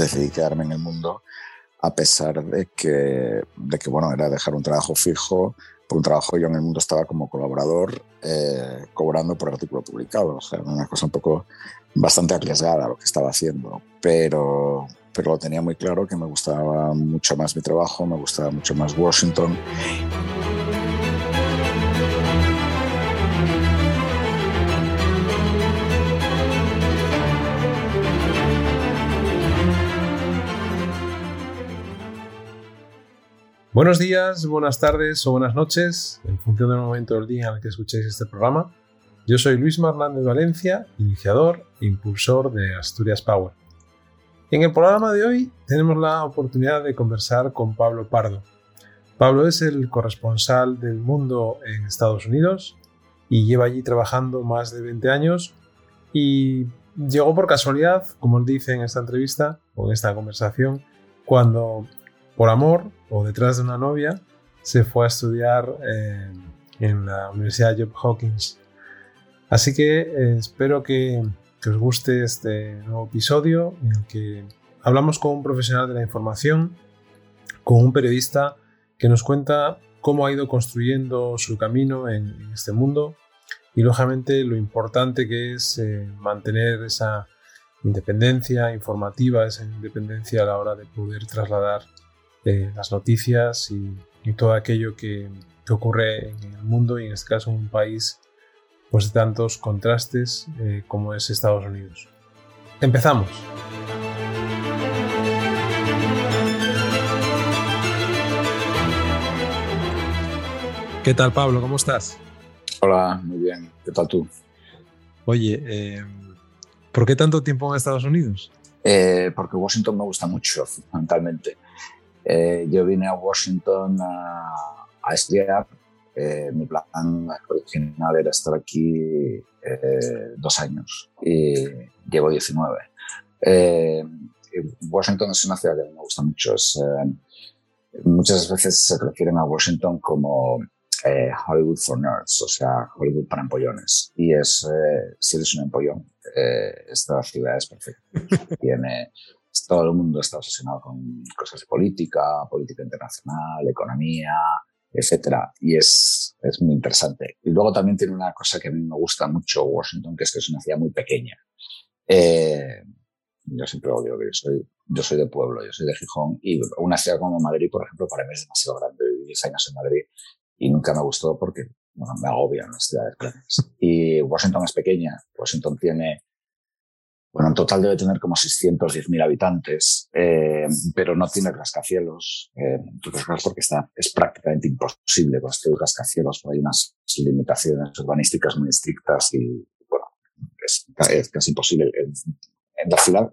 decidí quedarme en el mundo a pesar de que, de que bueno, era dejar un trabajo fijo, por un trabajo yo en el mundo estaba como colaborador, eh, cobrando por artículo publicado, o sea, una cosa un poco bastante arriesgada lo que estaba haciendo, pero, pero lo tenía muy claro que me gustaba mucho más mi trabajo, me gustaba mucho más Washington. Buenos días, buenas tardes o buenas noches, en función del momento del día en el que escuchéis este programa. Yo soy Luis Marnández Valencia, iniciador e impulsor de Asturias Power. En el programa de hoy tenemos la oportunidad de conversar con Pablo Pardo. Pablo es el corresponsal del mundo en Estados Unidos y lleva allí trabajando más de 20 años y llegó por casualidad, como él dice en esta entrevista o en esta conversación, cuando por amor o detrás de una novia, se fue a estudiar eh, en la Universidad Johns Hopkins. Así que eh, espero que, os guste este nuevo episodio en el que hablamos con un profesional de la información, con un periodista que nos cuenta cómo ha ido construyendo su camino en, este mundo y lógicamente lo importante que es eh, mantener esa independencia informativa, esa independencia a la hora de poder trasladar las noticias y, todo aquello que, ocurre en el mundo y en este caso en un país pues de tantos contrastes eh, como es Estados Unidos. Empezamos. ¿Qué tal Pablo? ¿Cómo estás? Hola, muy bien. ¿Qué tal tú? Oye, eh, ¿por qué tanto tiempo en Estados Unidos? Eh, porque Washington me gusta mucho, fundamentalmente. Eh, yo vine a Washington a, estudiar. Eh, mi plan original era estar aquí eh, dos años y llevo 19. Washington es una ciudad que me gusta mucho. muchas veces se refieren a Washington como Hollywood for nerds, o sea, Hollywood para empollones. Y es, si eres un empollón, esta ciudad es perfecta. Tiene todo el mundo está obsesionado con cosas de política, política internacional, economía, etcétera. Y es, es muy interesante. Y luego también tiene una cosa que a mí me gusta mucho Washington, que es que es una ciudad muy pequeña. Eh, yo siempre lo digo que yo soy, yo soy de pueblo, yo soy de Gijón. Y una ciudad como Madrid, por ejemplo, para mí es demasiado grande. Viví 10 años en Madrid y nunca me gustó porque bueno, me agobian las ciudades grandes. Y Washington es pequeña. Washington tiene bueno, en total debe tener como 610.000 habitantes, eh, pero no tiene rascacielos, eh, porque está, es prácticamente imposible construir rascacielos, porque hay unas limitaciones urbanísticas muy estrictas y, bueno, es, casi imposible. En, la ciudad,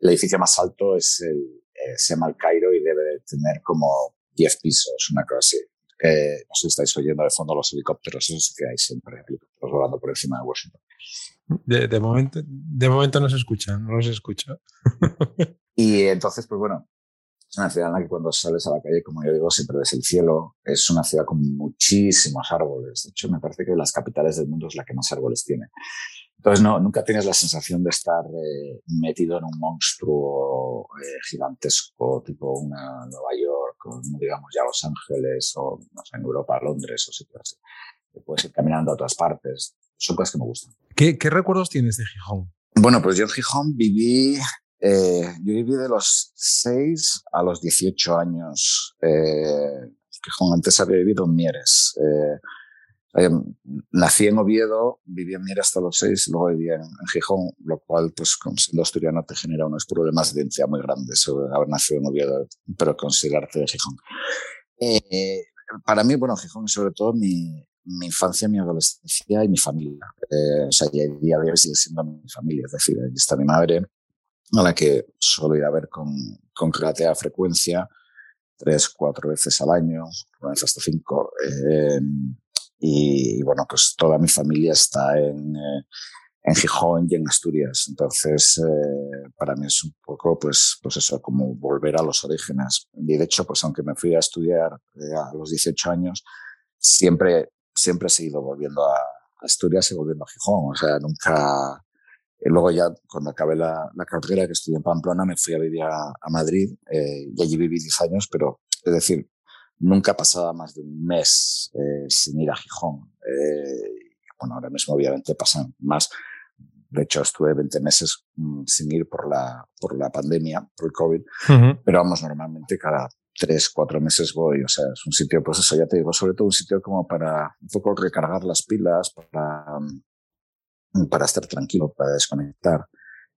el edificio más alto es el, eh, se llama el Cairo y debe tener como 10 pisos, una cosa así. Eh, no sé si estáis oyendo de fondo los helicópteros, eso sí que hay siempre, helicópteros volando por encima de Washington. De, momento, de momento no se escucha, no se escucha. y entonces, pues bueno, es una ciudad en la que cuando sales a la calle, como yo digo, siempre ves el cielo. Es una ciudad con muchísimos árboles. De hecho, me parece que las capitales del mundo es la que más árboles tiene. Entonces, no, nunca tienes la sensación de estar eh, metido en un monstruo eh, gigantesco, tipo una Nueva York, o digamos ya Los Ángeles, o no sé, en Europa, Londres, o sitios así. Puedes ir caminando a otras partes. Son cosas que me gustan. ¿Qué, recuerdos tienes de Gijón? Bueno, pues yo en Gijón viví, eh, yo viví de los 6 a los 18 años. Eh, Gijón antes había vivido en Mieres. Eh, nací en Oviedo, viví en Mieres hasta los 6, luego viví en, Gijón, lo cual, pues, siendo asturiano te genera unos problemas de identidad muy grandes sobre haber nacido en Oviedo, pero considerarte de Gijón. para mí, bueno, Gijón es sobre todo mi, mi infancia, mi adolescencia y mi familia. Eh, o sea, y el día de hoy sigue siendo mi familia. Es decir, ahí está mi madre, a la que suelo ir a ver con, con relativa frecuencia, tres, cuatro veces al año, vez hasta cinco. Eh, y, bueno, pues toda mi familia está en, eh, en Gijón y en Asturias. Entonces, eh, para mí es un poco, pues, pues eso, como volver a los orígenes. Y de hecho, pues aunque me fui a estudiar eh, a los 18 años, siempre siempre he seguido volviendo a Asturias y volviendo a Gijón. O sea, nunca, luego ya, cuando acabé la, la, carrera que estudié en Pamplona, me fui a vivir a, Madrid y allí viví 10 años, pero es decir, nunca pasaba más de un mes sin ir a Gijón. bueno, ahora mismo obviamente pasan más. De hecho, estuve 20 meses mm, sin ir por la, por la pandemia, por el COVID, pero vamos, normalmente cada tres, cuatro meses voy. O sea, es un sitio, pues eso ya te digo, sobre todo un sitio como para un poco recargar las pilas, para, mm, para estar tranquilo, para desconectar.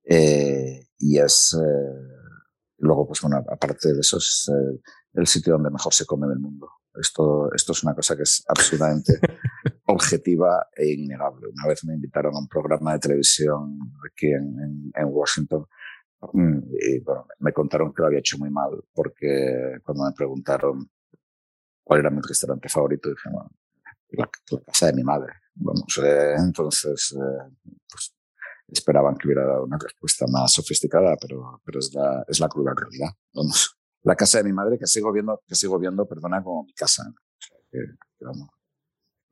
Eh, y es, eh, luego, pues bueno, aparte de eso, es eh, el sitio donde mejor se come del mundo. Esto, esto es una cosa que es absolutamente objetiva e innegable. Una vez me invitaron a un programa de televisión aquí en, en, Washington y bueno, me contaron que lo había hecho muy mal porque cuando me preguntaron cuál era mi restaurante favorito, dije, bueno, la, casa de mi madre. Vamos, eh, entonces, eh, pues esperaban que hubiera dado una respuesta más sofisticada, pero, pero es, la, es la cruda realidad. Vamos la casa de mi madre que sigo viendo, que sigo viendo, perdona, como mi casa.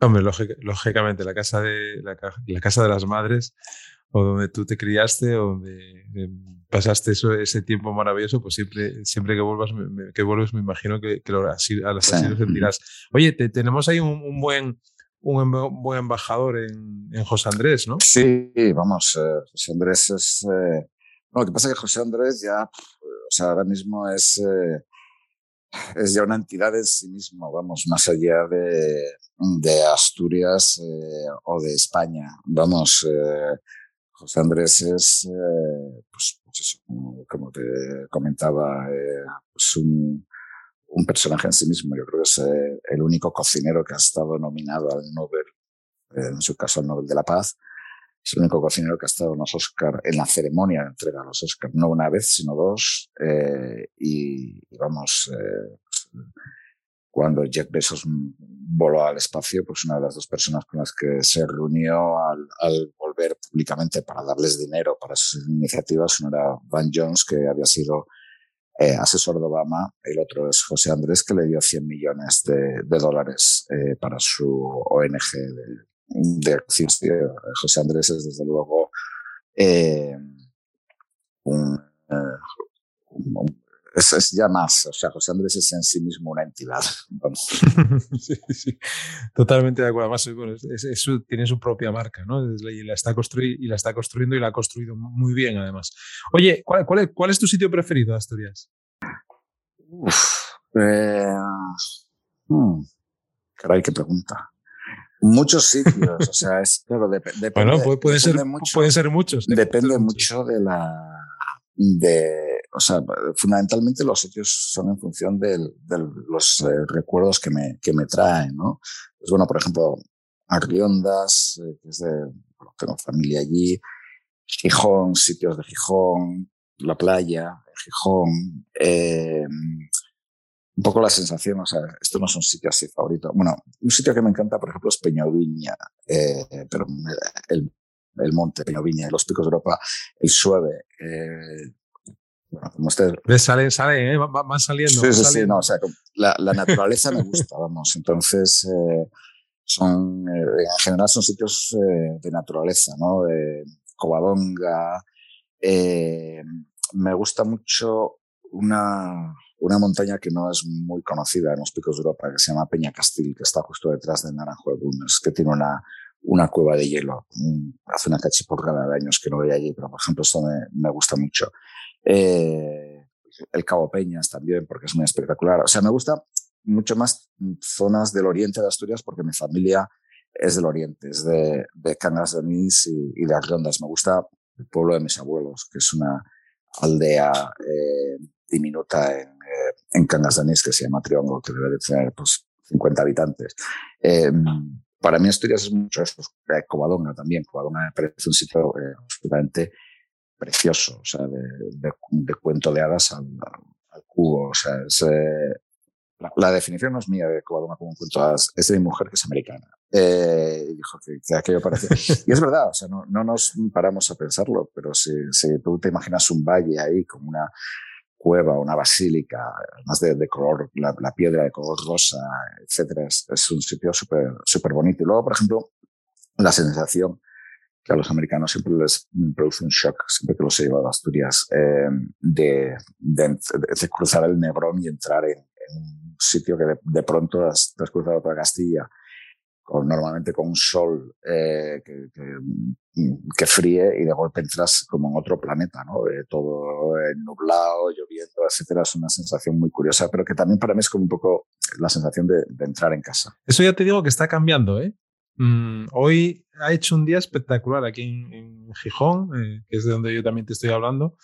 Hombre, lógicamente, la casa, de, la, casa de las madres, o donde tú te criaste, o donde eh, pasaste ese tiempo maravilloso, pues siempre, siempre que vuelvas, me, que vuelves, me imagino que, así, a las así lo sentirás. Oye, tenemos ahí un, buen un buen embajador en, José Andrés, ¿no? Sí, vamos, eh, José Andrés es... Eh, lo que pasa es que José Andrés ya o sea, ahora mismo es, eh, es ya una entidad en sí mismo, vamos, más allá de, Asturias eh, o de España. Vamos, eh, José Andrés es, pues, pues eso, como, te comentaba, un, un, personaje en sí mismo. Yo creo que es el único cocinero que ha estado nominado al Nobel, en su caso al Nobel de la Paz, es el único cocinero que ha estado en los Oscar, en la ceremonia de entrega de los Oscar, no una vez, sino dos. Eh, y, vamos, eh, cuando Jeff Bezos voló al espacio, pues una de las dos personas con las que se reunió al, al volver públicamente para darles dinero para sus iniciativas, uno era Van Jones, que había sido eh, asesor de Obama, el otro es José Andrés, que le dio 100 millones de, de dólares eh, para su ONG de, de José Andrés es desde luego eh, un, eh, es, ya más, o sea, José Andrés es en sí mismo una entidad. sí, sí, totalmente de acuerdo. Además, tiene su propia marca, ¿no? Y la, está y la está construyendo y la ha construido muy bien, además. Oye, ¿cuál, cuál, es, cuál es tu sitio preferido Asturias? Uf, eh, hmm, caray, qué pregunta. Muchos sitios, o sea, es claro, depende. Bueno, puede, ser, mucho, puede ser muchos. Depende, mucho de la. De, o sea, fundamentalmente los sitios son en función de, los eh, recuerdos que me, que me traen, ¿no? Pues bueno, por ejemplo, Arriondas, eh, que es de, tengo familia allí, Gijón, sitios de Gijón, la playa, Gijón, eh, un poco la sensación, o sea, esto no es un sitio así favorito. Bueno, un sitio que me encanta, por ejemplo, es Peñoviña, eh, pero el, el monte Peñoviña, los picos de Europa, el Sueve. Eh, bueno, como ustedes. Sale, sale, ¿eh? van saliendo. Sí, sí, sí, no, o sea, la, la naturaleza me gusta, vamos. Entonces, eh, son, eh, en general son sitios eh, de naturaleza, ¿no? Covadonga. me gusta mucho una, una montaña que no es muy conocida en los picos de Europa, que se llama Peña Castil, que está justo detrás de Naranjo de Bulnes, que tiene una, una cueva de hielo. Hace una cachiporrada de años que no voy allí, pero por ejemplo esto me, me gusta mucho. Eh, el Cabo Peñas también, porque es muy espectacular. O sea, me gusta mucho más zonas del oriente de Asturias porque mi familia es del oriente, es de, de Cangas de Onís y, y, de Arrondas. Me gusta el pueblo de mis abuelos, que es una aldea eh, diminuta en, eh, en Cangas de que se llama Triángulo, que debe de tener pues, 50 habitantes. Eh, para mí Asturias es mucho eso, eh, Covadonga también. Covadonga me parece un sitio eh, absolutamente precioso, o sea, de, de, de cuento de hadas al, al, cubo. O sea, es, eh, la, la, definición no es mía de Covadonga como un cuento de hadas, es de mi mujer que es americana. Eh, y dijo que, que, aquello parecía. y es verdad, o sea, no, no nos paramos a pensarlo, pero si, si tú te imaginas un valle ahí como una cueva, una basílica, más de, de color, la, la, piedra de color rosa, etcétera, es, un sitio súper súper bonito. Y luego, por ejemplo, la sensación que a los americanos siempre les produce un shock, siempre que los he llevado a Asturias, eh, de, de, cruzar el Nebrón y entrar en, un sitio que de, pronto has, has cruzado toda Castilla con, normalmente con un sol eh, que, que, fríe y de golpe entras como en otro planeta, ¿no? Eh, todo nublado, lloviendo, etcétera. Es una sensación muy curiosa, pero que también para mí es como un poco la sensación de, entrar en casa. Eso ya te digo que está cambiando, ¿eh? Mm, hoy ha hecho un día espectacular aquí en, Gijón, eh, que es de donde yo también te estoy hablando.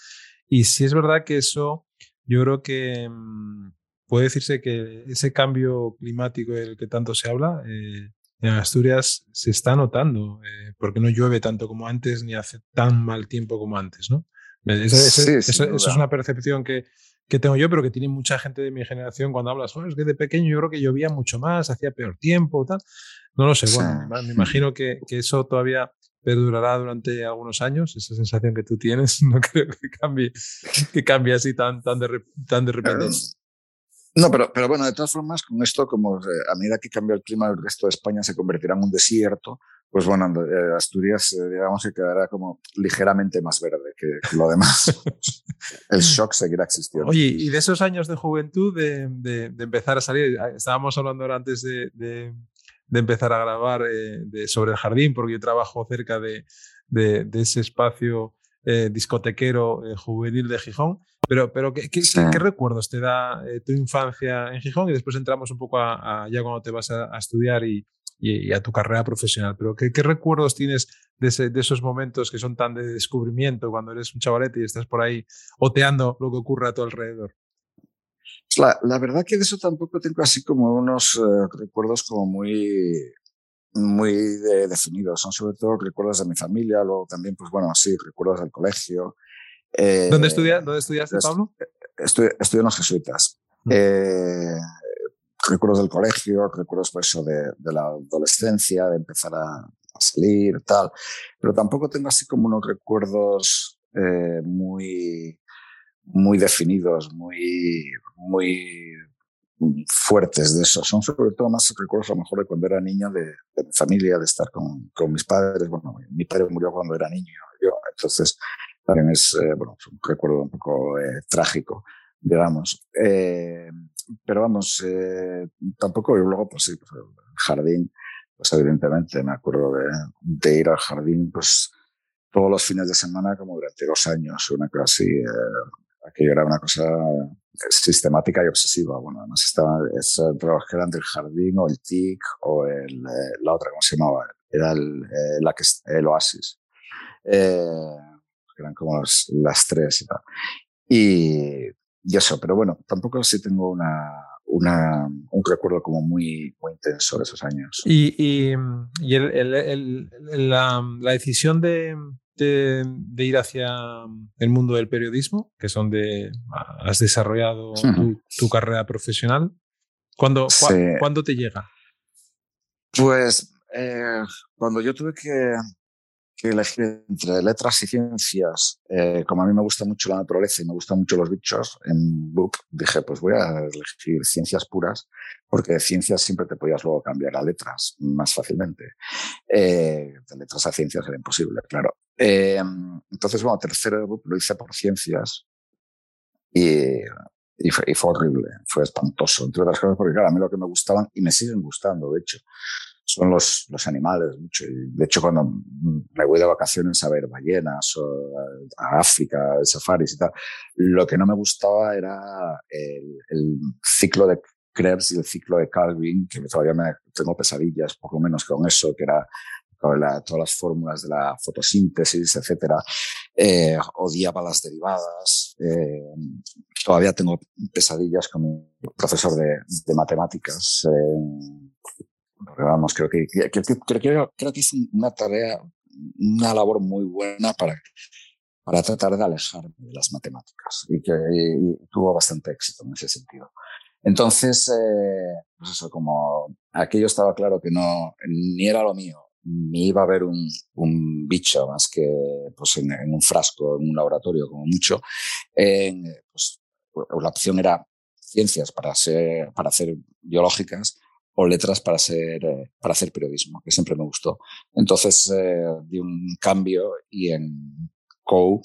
Y sí es verdad que eso, yo creo que mm, puede decirse que ese cambio climático del que tanto se habla, eh, en Asturias se está notando, eh, porque no llueve tanto como antes ni hace tan mal tiempo como antes, ¿no? Eso, es una percepción que, que, tengo yo, pero que tiene mucha gente de mi generación cuando hablas, oh, es que de pequeño yo creo que llovía mucho más, hacía peor tiempo, tal. No lo sé, bueno, me imagino que, que, eso todavía perdurará durante algunos años, esa sensación que tú tienes, no creo que cambie, que cambie así tan, tan, de, tan de repente. No, pero, pero bueno, de todas formas, con esto, como eh, a medida que cambia el clima, el resto de España se convertirá en un desierto, pues bueno, eh, Asturias, eh, digamos que quedará como ligeramente más verde que, lo demás. el shock seguirá existiendo. Oye, y de esos años de juventud, de, de, empezar a salir, estábamos hablando ahora antes de, de empezar a grabar sobre el jardín, porque yo trabajo cerca de, ese espacio discotequero juvenil de Gijón. Pero, pero ¿qué, qué, recuerdos te da eh, tu infancia en Gijón? Y después entramos un poco a, ya cuando te vas a, estudiar y, y, a tu carrera profesional. Pero ¿qué, qué recuerdos tienes de, de, esos momentos que son tan de descubrimiento cuando eres un chavalete y estás por ahí oteando lo que ocurre a tu alrededor? La, la verdad que de eso tampoco tengo así como unos eh, recuerdos como muy muy definidos. Son sobre todo recuerdos de mi familia, luego también, pues bueno, sí, recuerdos del colegio. Eh, ¿Dónde, estudia, ¿Dónde estudiaste, Pablo? Estudié, en los jesuitas. Eh, recuerdos del colegio, recuerdos por eso de, de la adolescencia, de empezar a, salir, tal. Pero tampoco tengo así como unos recuerdos eh, muy, muy definidos, muy, muy fuertes de eso. Son sobre todo más recuerdos a lo mejor de cuando era niño, de, de mi familia, de estar con, con, mis padres. Bueno, mi padre murió cuando era niño, yo, entonces también es, eh, bueno, un recuerdo un poco eh, trágico, digamos. Eh, pero vamos, tampoco, y luego, pues sí, pues, el jardín, pues evidentemente me acuerdo de, ir al jardín, pues todos los fines de semana, como durante dos años, una cosa así. Aquello era una cosa sistemática y obsesiva. Bueno, además estaba, esos trabajos que eran del jardín o el TIC o el, la otra, ¿cómo se llamaba? Era el, la que, el Oasis. Eh, eran como las, tres y tal. Y, eso, pero bueno, tampoco sí tengo una, una, un recuerdo como muy, muy intenso de esos años. Y, y, y el, el, la, la, decisión de, de, de, ir hacia el mundo del periodismo, que es donde has desarrollado tu, tu, carrera profesional, ¿cuándo, ¿cuándo te llega? Pues eh, cuando yo tuve que, que elegir entre letras y ciencias, eh, como a mí me gusta mucho la naturaleza y me gustan mucho los bichos, en BUP dije, pues voy a elegir ciencias puras, porque de ciencias siempre te podías luego cambiar a letras más fácilmente. Eh, de letras a ciencias era imposible, claro. Eh, entonces, bueno, tercero de BUP lo hice por ciencias y, y, fue, y fue horrible, fue espantoso, entre otras cosas, porque claro, a mí lo que me gustaban y me siguen gustando, de hecho, son los, los animales mucho. Y de hecho, cuando me voy de vacaciones a ver ballenas o a, África, safaris y tal, lo que no me gustaba era el, el ciclo de Krebs y el ciclo de Calvin, que todavía me, tengo pesadillas, por lo menos con eso, que era la, todas las fórmulas de la fotosíntesis, etcétera. Eh, odiaba las derivadas. Eh, todavía tengo pesadillas con mi profesor de, de matemáticas. Eh, vamos, creo que, creo, creo que hice una tarea, una labor muy buena para, para tratar de alejarme de las matemáticas y que tuvo bastante éxito en ese sentido. Entonces, eh, pues eso, como aquello estaba claro que no, ni era lo mío, ni iba a haber un, un bicho más que pues en, un frasco, en un laboratorio como mucho, pues la opción era ciencias para, ser, para hacer biológicas o letras para, ser, eh, para hacer periodismo, que siempre me gustó. Entonces eh, di un cambio y en CO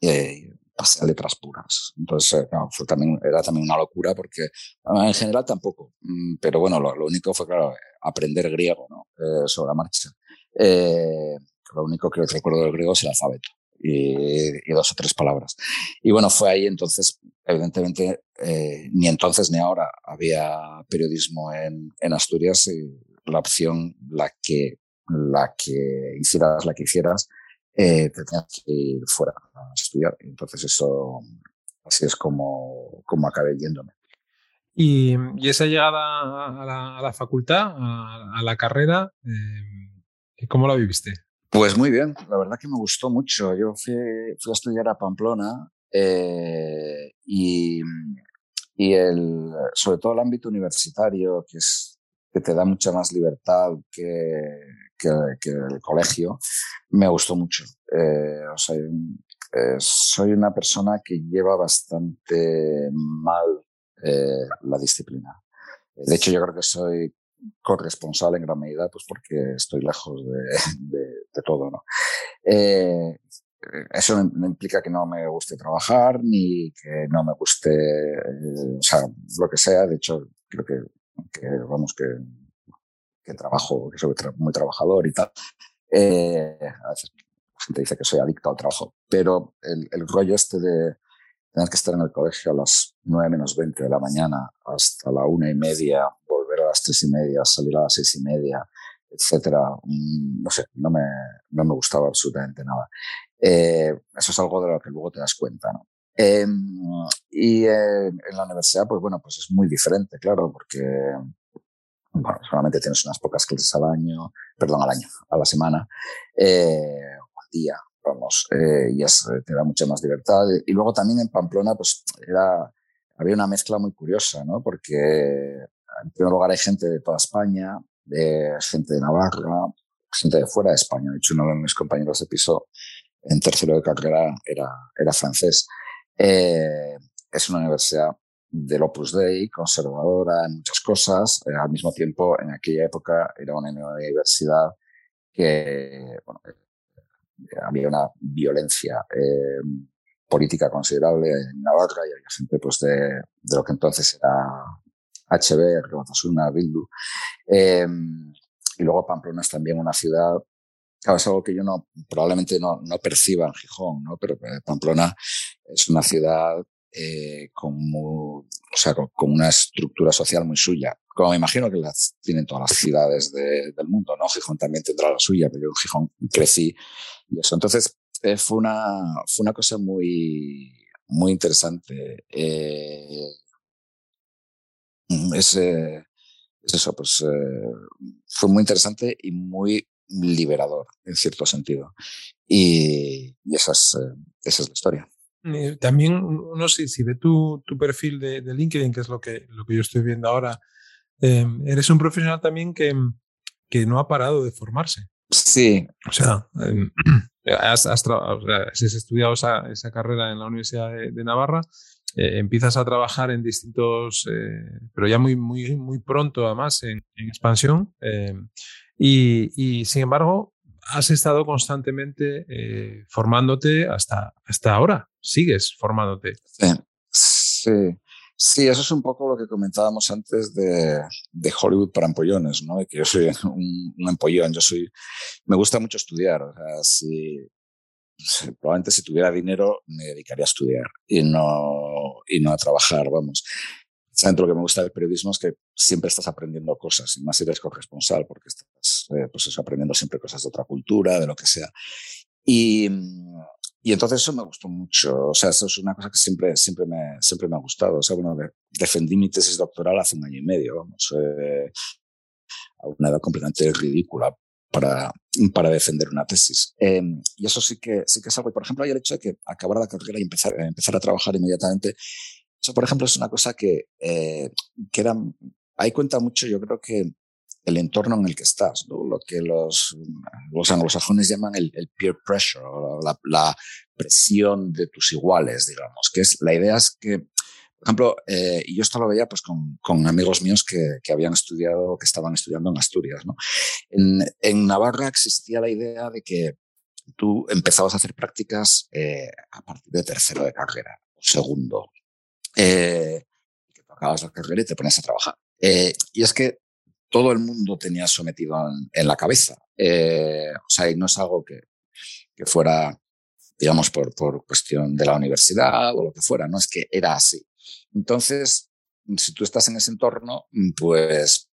eh, pasé a letras puras. Entonces fue también, era también una locura porque en general tampoco, mm, pero bueno, lo, único fue, claro, aprender griego ¿no? sobre la marcha. lo único que recuerdo del griego es el alfabeto y, dos o tres palabras. Y bueno, fue ahí entonces, evidentemente, eh, ni entonces ni ahora había periodismo en, en Asturias y la opción, la que, la que hicieras, la que hicieras, eh, te tenías que ir fuera a estudiar. Entonces eso, así es como, como acabé yéndome. Y, y esa llegada a la, a la facultad, a, a la carrera, eh, ¿cómo la viviste? Pues muy bien, la verdad que me gustó mucho. Yo fui, a estudiar a Pamplona eh, y, el, sobre todo el ámbito universitario, que, es, que te da mucha más libertad que, el colegio, me gustó mucho. Eh, eh, soy una persona que lleva bastante mal la disciplina. De hecho, yo creo que soy corresponsal en gran medida, pues porque estoy lejos de, todo, ¿no? Eh, eso no implica que no me guste trabajar ni que no me guste, eh, o sea, lo que sea. De hecho, creo que, vamos, que, que trabajo, que soy muy trabajador y tal. Eh, a veces la gente dice que soy adicto al trabajo, pero el, rollo este de tener que estar en el colegio a las 9 menos 20 de la mañana hasta la una y media, las tres y media, salir a las seis y media, etcétera, mm, no sé, no me, no me gustaba absolutamente nada. Eh, eso es algo de lo que luego te das cuenta, ¿no? Eh, y eh, en la universidad, pues bueno, pues es muy diferente, claro, porque bueno, solamente tienes unas pocas clases al año, perdón, al año, a la semana, eh, o al día, vamos, eh, y es, te da mucha más libertad. Y luego también en Pamplona, pues era, había una mezcla muy curiosa, ¿no? Porque en primer lugar hay gente de toda España, de gente de Navarra, gente de fuera de España. De hecho, uno de mis compañeros de piso en tercero de carrera era, era francés. Eh, es una universidad del Opus Dei, conservadora en muchas cosas. Eh, al mismo tiempo, en aquella época era una universidad que bueno, eh, había una violencia eh, política considerable en Navarra y había gente pues, de, de lo que entonces era HB, Batasuna, Bildu. Eh, y luego Pamplona es también una ciudad, claro, es algo que yo no, probablemente no, no perciba en Gijón, ¿no? Pero eh, Pamplona es una ciudad eh, con, o sea, con, una estructura social muy suya, como me imagino que las tienen todas las ciudades de, del mundo, ¿no? Gijón también tendrá la suya, pero yo en Gijón crecí y eso. Entonces, eh, fue, una, fue una cosa muy, muy interesante. Eh, es, es eso, pues eh, fue muy interesante y muy liberador en cierto sentido. Y, y esa, es, eh, esa es la historia. Eh, también, no sé si ve tu, tu perfil de, de, LinkedIn, que es lo que, lo que yo estoy viendo ahora, eh, eres un profesional también que, que no ha parado de formarse. Sí. O sea, eh, has, has, has, estudiado esa, esa, carrera en la Universidad de, Navarra eh, empiezas a trabajar en distintos, eh, pero ya muy, muy, muy pronto además en, expansión. Eh, y, y, sin embargo, has estado constantemente formándote hasta, hasta ahora. Sigues formándote. Sí. Sí, eso es un poco lo que comentábamos antes de, de Hollywood para empollones, ¿no? Que yo soy un, empollón, yo soy, me gusta mucho estudiar. Sea, si, probablemente si tuviera dinero me dedicaría a estudiar y no, y no a trabajar, vamos. Precisamente lo que me gusta del periodismo es que siempre estás aprendiendo cosas, y más si eres corresponsal, porque estás eh, pues eso, aprendiendo siempre cosas de otra cultura, de lo que sea. Y, y entonces eso me gustó mucho. O sea, eso es una cosa que siempre, siempre, me, siempre me ha gustado. O sea, bueno, defendí mi tesis doctoral hace un año y medio, vamos, eh, a una edad completamente ridícula para, para defender una tesis. Eh, y eso sí que, sí que es algo. por ejemplo, hay el hecho de que acabar la carrera y empezar, empezar a trabajar inmediatamente. Eso, por ejemplo, es una cosa que, eh, que era, ahí cuenta mucho, yo creo que el entorno en el que estás, lo que los, los anglosajones llaman el, peer pressure, la, la, presión de tus iguales, digamos, que es la idea es que ejemplo, eh, yo esto lo veía pues con, amigos míos que, que, habían estudiado, que estaban estudiando en Asturias, ¿no? En, en Navarra existía la idea de que tú empezabas a hacer prácticas eh, a partir de tercero de carrera, o segundo, eh, que tú acabas la carrera y te pones a trabajar. Eh, y es que todo el mundo tenía sometido en, la cabeza. Eh, o sea, y no es algo que, que fuera, digamos, por, por cuestión de la universidad o lo que fuera, no es que era así. Entonces, si tú estás en ese entorno, pues,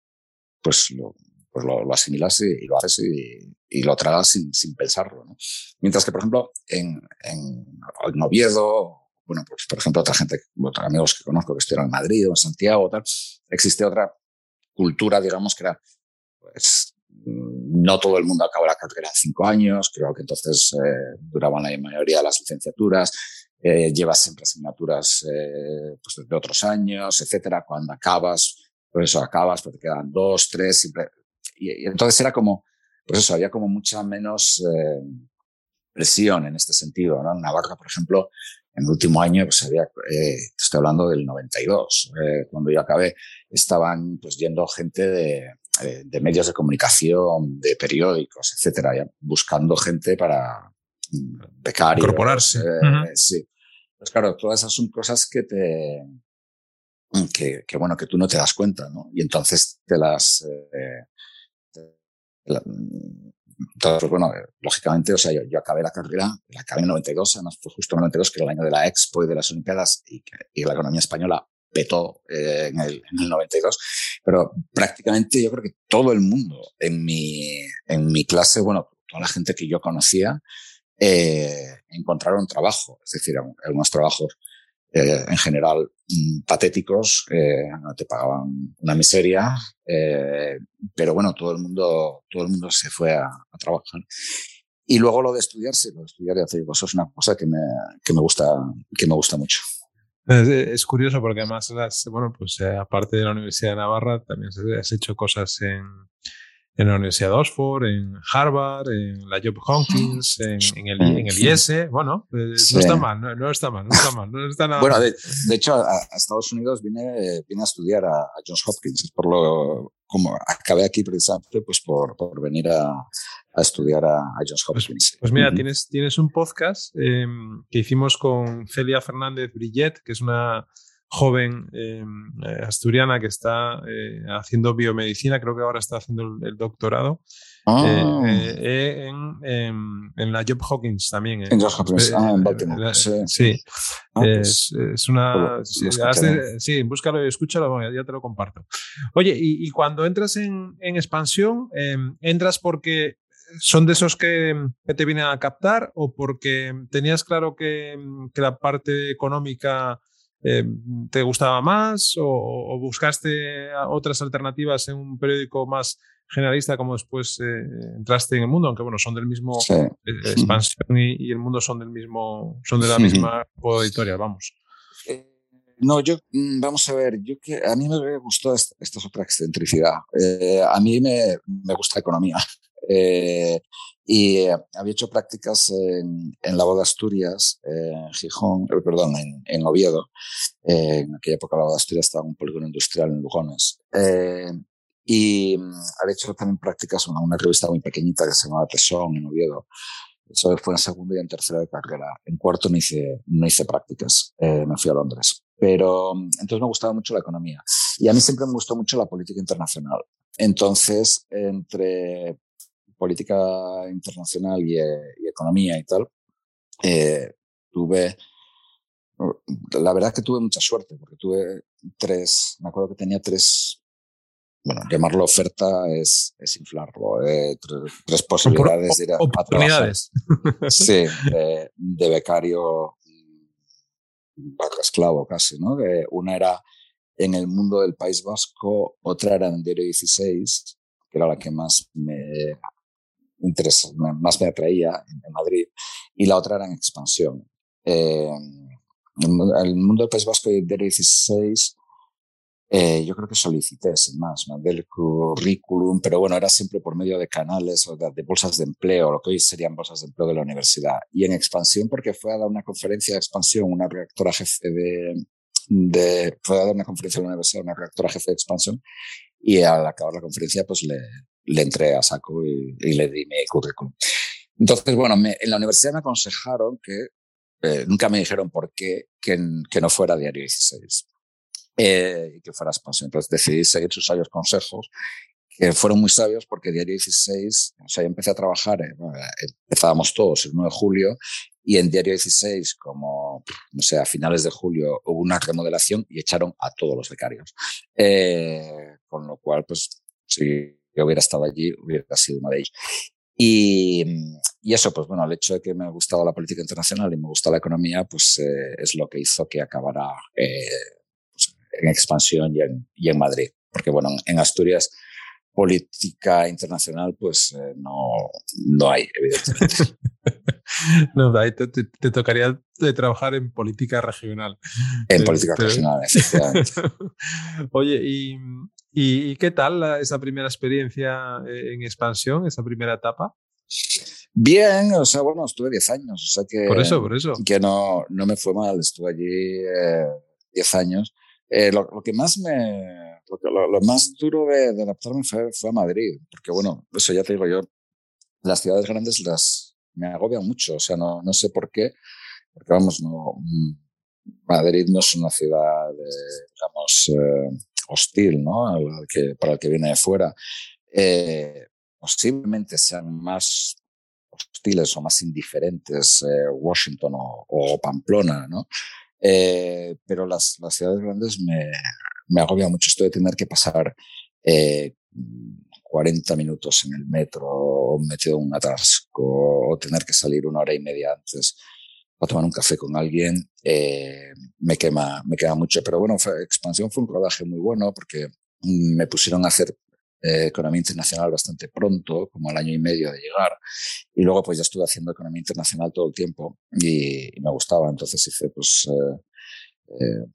pues lo, pues lo, asimilas y, lo haces y, y lo tragas sin, sin pensarlo. ¿no? Mientras que, por ejemplo, en, en, en Oviedo, bueno, pues por ejemplo, otra gente, otros amigos que conozco que estuvieron en Madrid o en Santiago, tal, existe otra cultura, digamos, que era, pues, no todo el mundo acaba la carrera cinco años, creo que entonces eh, duraban la mayoría de las licenciaturas, eh, llevas siempre asignaturas eh, pues de otros años, etcétera. Cuando acabas, pues eso, acabas, pues te quedan dos, tres, siempre. Y, entonces era como, pues eso, había como mucha menos presión en este sentido, ¿no? En Navarra, por ejemplo, en el último año, pues había, eh, estoy hablando del 92, eh, cuando yo acabé, estaban pues yendo gente de, eh, de medios de comunicación, de periódicos, etcétera, ya, buscando gente para becarios. Incorporarse. Eh, uh -huh. Sí. Pues claro, todas esas son cosas que te, que, que, bueno, que tú no te das cuenta, ¿no? Y entonces te las, eh, te, la, entonces, bueno, lógicamente, o sea, yo, yo, acabé la carrera, la acabé en 92, además fue justo en 92, que era el año de la Expo y de las Olimpiadas, y, y la economía española petó eh, en, el, en el 92, pero prácticamente yo creo que todo el mundo en mi, en mi clase, bueno, toda la gente que yo conocía, eh, encontraron trabajo, es decir, algunos trabajos eh, en general mmm, patéticos, eh, te pagaban una miseria, eh, pero bueno, todo el mundo, todo el mundo se fue a, trabajar. Y luego lo de estudiarse, lo de estudiar, ya te digo, eso es una cosa que me, que me gusta, que me gusta mucho. Es, curioso porque además, bueno, pues aparte de la Universidad de Navarra, también has hecho cosas en, en la Universidad de Oxford, en Harvard, en la Job Hopkins, en, en, el, en el IS. Bueno, eh, sí. no está mal, no, no, está mal, no está mal, no está nada Bueno, de, de, hecho, a, a, Estados Unidos vine, vine a estudiar a, a, Johns Hopkins, por lo como acabé aquí precisamente pues por, por venir a, a estudiar a, a, Johns Hopkins. Pues, pues mira, uh -huh. tienes, tienes un podcast eh, que hicimos con Celia Fernández Brillet, que es una joven eh, asturiana que está eh, haciendo biomedicina, creo que ahora está haciendo el, el doctorado eh, en, en, en, la Job Hawkins también. En Job Hawkins, ah, en Baltimore. La, sí, sí. Ah, pues, es, es, una... Sí, de, sí, búscalo y escúchalo, bueno, ya te lo comparto. Oye, y, y cuando entras en, en expansión, em, ¿entras porque son de esos que, que, te vienen a captar o porque tenías claro que, que la parte económica eh, te gustaba más o, o, buscaste otras alternativas en un periódico más generalista como después eh, entraste en el mundo, aunque bueno, son del mismo sí. eh, expansión y, y, el mundo son del mismo, son de la misma editorial, vamos. Eh, no, yo, mm, vamos a ver, yo que a mí me gustó esta, esta es otra excentricidad. Eh, a mí me, me gusta economía. Eh, y eh, había hecho prácticas en, en la Boda Asturias, eh, en Gijón, eh, perdón, en, en Oviedo. Eh, en aquella época la Boda Asturias estaba en un polígono industrial en Lugones. y mm, había hecho también prácticas en una, una revista muy pequeñita que se llamaba Tesón en Oviedo. Eso fue en segundo y en tercera de carrera. En cuarto no hice, no hice prácticas, me fui a Londres. Pero entonces me gustaba mucho la economía. Y a mí siempre me gustó mucho la política internacional. Entonces, entre política internacional y, y economía y tal, eh, tuve, la verdad que tuve mucha suerte, porque tuve tres, me acuerdo que tenía tres, bueno, llamarlo oferta es, es inflarlo, eh, tres, tres, posibilidades de ir a, oportunidades. A trabajar. sí, de, de becario esclavo casi, ¿no? De, una era en el mundo del País Vasco, otra era en Diario 16, que era la que más me interés, más me atraía en Madrid, y la otra era en expansión. Eh, el mundo del País Vasco y del 16, eh, yo creo que solicité, sin más, mandé el currículum, pero bueno, era siempre por medio de canales o de, de, bolsas de empleo, lo que hoy serían bolsas de empleo de la universidad. Y en expansión, porque fue a dar una conferencia de expansión, una redactora jefe de, de, fue a dar una conferencia en la universidad, una redactora jefe de expansión, y al acabar la conferencia, pues le, le entré a saco y, le di mi currículum. Entonces, bueno, en la universidad me aconsejaron que, eh, nunca me dijeron por qué, que, que no fuera Diario 16 eh, y que fuera expansión. Entonces decidí seguir sus sabios consejos que fueron muy sabios porque Diario 16, o sea, yo empecé a trabajar, eh, empezábamos todos el 9 de julio y en Diario 16, como, no sé, a finales de julio hubo una remodelación y echaron a todos los becarios. Eh, con lo cual, pues, si yo hubiera estado allí, hubiera sido uno de ellos. Y, y, eso, pues bueno, el hecho de que me gustaba la política internacional y me gusta la economía, pues eh, es lo que hizo que acabara eh, en expansión y en, y en Madrid. Porque bueno, en Asturias política internacional, pues eh, no, no hay, evidentemente. no, ahí te, te, tocaría de trabajar en política regional. En política regional, efectivamente. Oye, ¿y, ¿y, qué tal esa primera experiencia eh, en expansión, esa primera etapa? Bien, o sea, bueno, estuve 10 años, o sea que... Por eso, por eso. Que no, no me fue mal, estuve allí 10 eh, años. Lo, lo, que más me, lo, lo, más duro de, de adaptarme fue, fue, a Madrid, porque bueno, eso ya te digo yo, las ciudades grandes las me agobian mucho, o sea, no, no sé por qué, porque vamos, no, mm, Madrid no es una ciudad, digamos, eh, hostil, ¿no? que, para el que viene de fuera. Eh, posiblemente sean más hostiles o más indiferentes eh, Washington o, o, Pamplona, ¿no? Eh, pero las, las ciudades grandes me, me agobia mucho esto de tener que pasar eh, 40 minutos en el metro metido en un atasco o tener que salir una hora y media antes a tomar un café con alguien, eh, me, quema, me quema mucho. Pero bueno, fue, Expansión fue un rodaje muy bueno porque me pusieron a hacer eh, economía internacional bastante pronto, como al año y medio de llegar. Y luego pues ya estuve haciendo economía internacional todo el tiempo y, me gustaba. Entonces hice pues eh, eh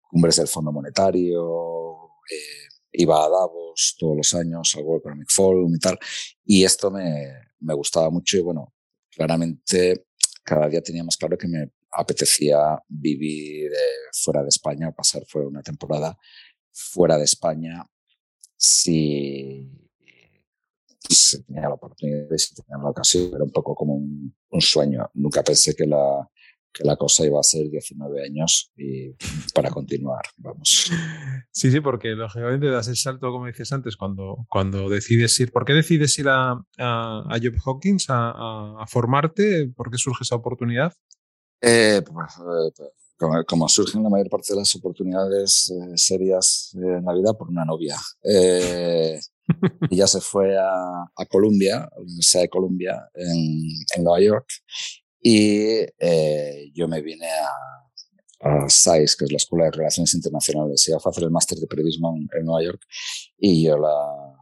cumbres del Fondo Monetario, eh, iba a Davos todos los años, al World Economic Forum y tal, y esto me, me gustaba mucho y bueno, claramente cada día tenía más claro que me apetecía vivir fuera de España, pasar fuera una temporada fuera de España si, si tenía la oportunidad, si tenía la ocasión, era un poco como un, un sueño. Nunca pensé que la, que la cosa iba a ser 19 años y para continuar, vamos. Sí, sí, porque lógicamente das el salto, como dices antes, cuando, cuando decides ir. ¿Por qué decides ir a, a, a Job Hawkins a, a, formarte? ¿Por qué surge esa oportunidad? Eh, pues, eh, como, como, surgen la mayor parte de las oportunidades eh, serias en la vida por una novia. Eh, ella se fue a, a Columbia, a la Universidad de Columbia en, en Nueva York, y eh, yo me vine a, a SAIS, que es la Escuela de Relaciones Internacionales. Iba a hacer el máster de periodismo en, en, Nueva York y yo la,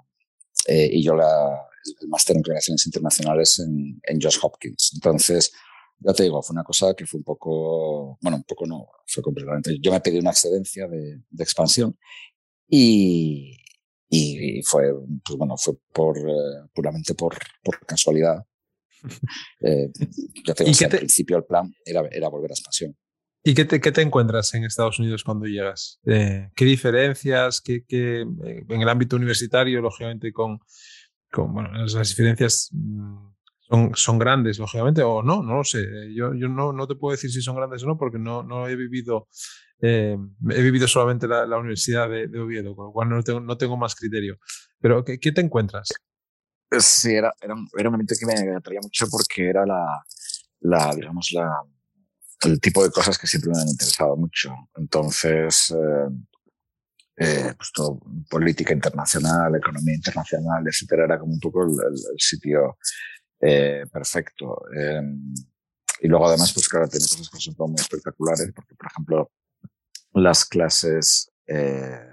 eh, y yo la, el máster en Relaciones Internacionales en, en Johns Hopkins. Entonces, ya te digo, fue una cosa que fue un poco, bueno, un poco no, fue completamente. Yo me pedí una excedencia de, de expansión y, y fue, pues bueno, fue por, eh, puramente por, por casualidad eh, ya te digo, al principio el plan era, era volver a expansión. ¿Y qué te, qué te, encuentras en Estados Unidos cuando llegas? Eh, ¿Qué diferencias? Qué, qué, eh, en el ámbito universitario, lógicamente, con, con bueno, las diferencias mm, son, son grandes, lógicamente, o no, no lo sé. Yo, yo no, no te puedo decir si son grandes o no, porque no, no he vivido, eh, he vivido solamente la, la Universidad de, de, Oviedo, con lo cual no tengo, no tengo más criterio. Pero, ¿qué, qué te encuentras? Sí, era, era, era un momento que me atraía mucho porque era la, la, digamos, la, el tipo de cosas que siempre me han interesado mucho. Entonces, eh, eh, pues todo, política internacional, economía internacional, etcétera, era como un poco el, el sitio eh, perfecto. Eh, y luego además, pues claro, tiene cosas que son muy espectaculares, porque por ejemplo, las clases, eh,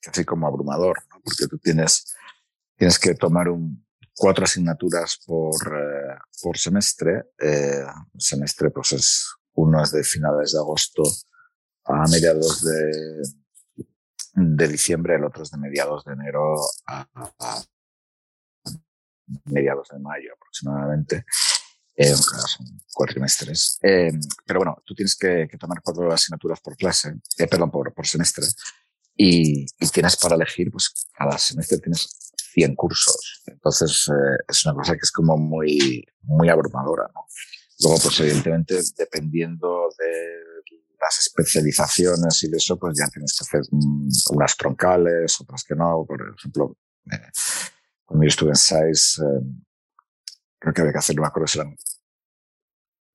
casi como abrumador, porque tú tienes tienes que tomar un, cuatro asignaturas por, eh, por semestre. Eh, semestre, pues es, uno es de finales de agosto a mediados de, de diciembre, el otro es de mediados de enero a mediados de mayo aproximadamente. eh, son cuatrimestres. Eh, pero bueno, tú tienes que, tomar cuatro asignaturas por clase, eh, perdón, por, por semestre, y, y, tienes para elegir, pues cada semestre tienes 100 cursos. Entonces, es una cosa que es como muy, muy abrumadora, ¿no? Luego, pues evidentemente, dependiendo de las especializaciones y de eso, pues ya tienes que hacer mm, unas troncales, otras que no. Por ejemplo, eh, cuando yo estuve en SAIS, eh, creo que había que hacer, no me acuerdo si eran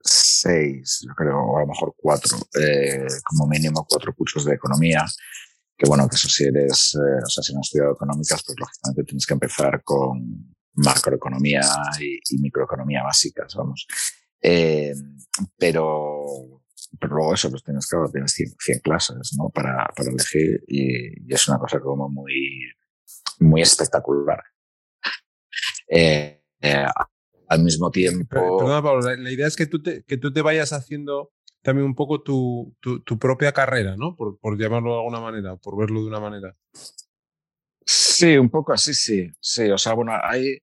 seis, yo creo, o a lo mejor cuatro, eh, como mínimo cuatro cursos de economía. Que bueno, que eso si eres, o sea, si no has estudiado económicas, pues lógicamente tienes que empezar con macroeconomía y, y microeconomía básicas, vamos. pero pero luego eso, pues tienes, claro, tienes 100, 100 clases, ¿no? Para, para elegir y, es una cosa como muy, muy espectacular. Eh, eh, al mismo tiempo... Perdona, Pablo, la, idea es que tú, te, que tú te vayas haciendo también un poco tu, tu, tu propia carrera, ¿no? Por, por, llamarlo de alguna manera, por verlo de una manera. Sí, un poco así, sí. Sí, o sea, bueno, hay,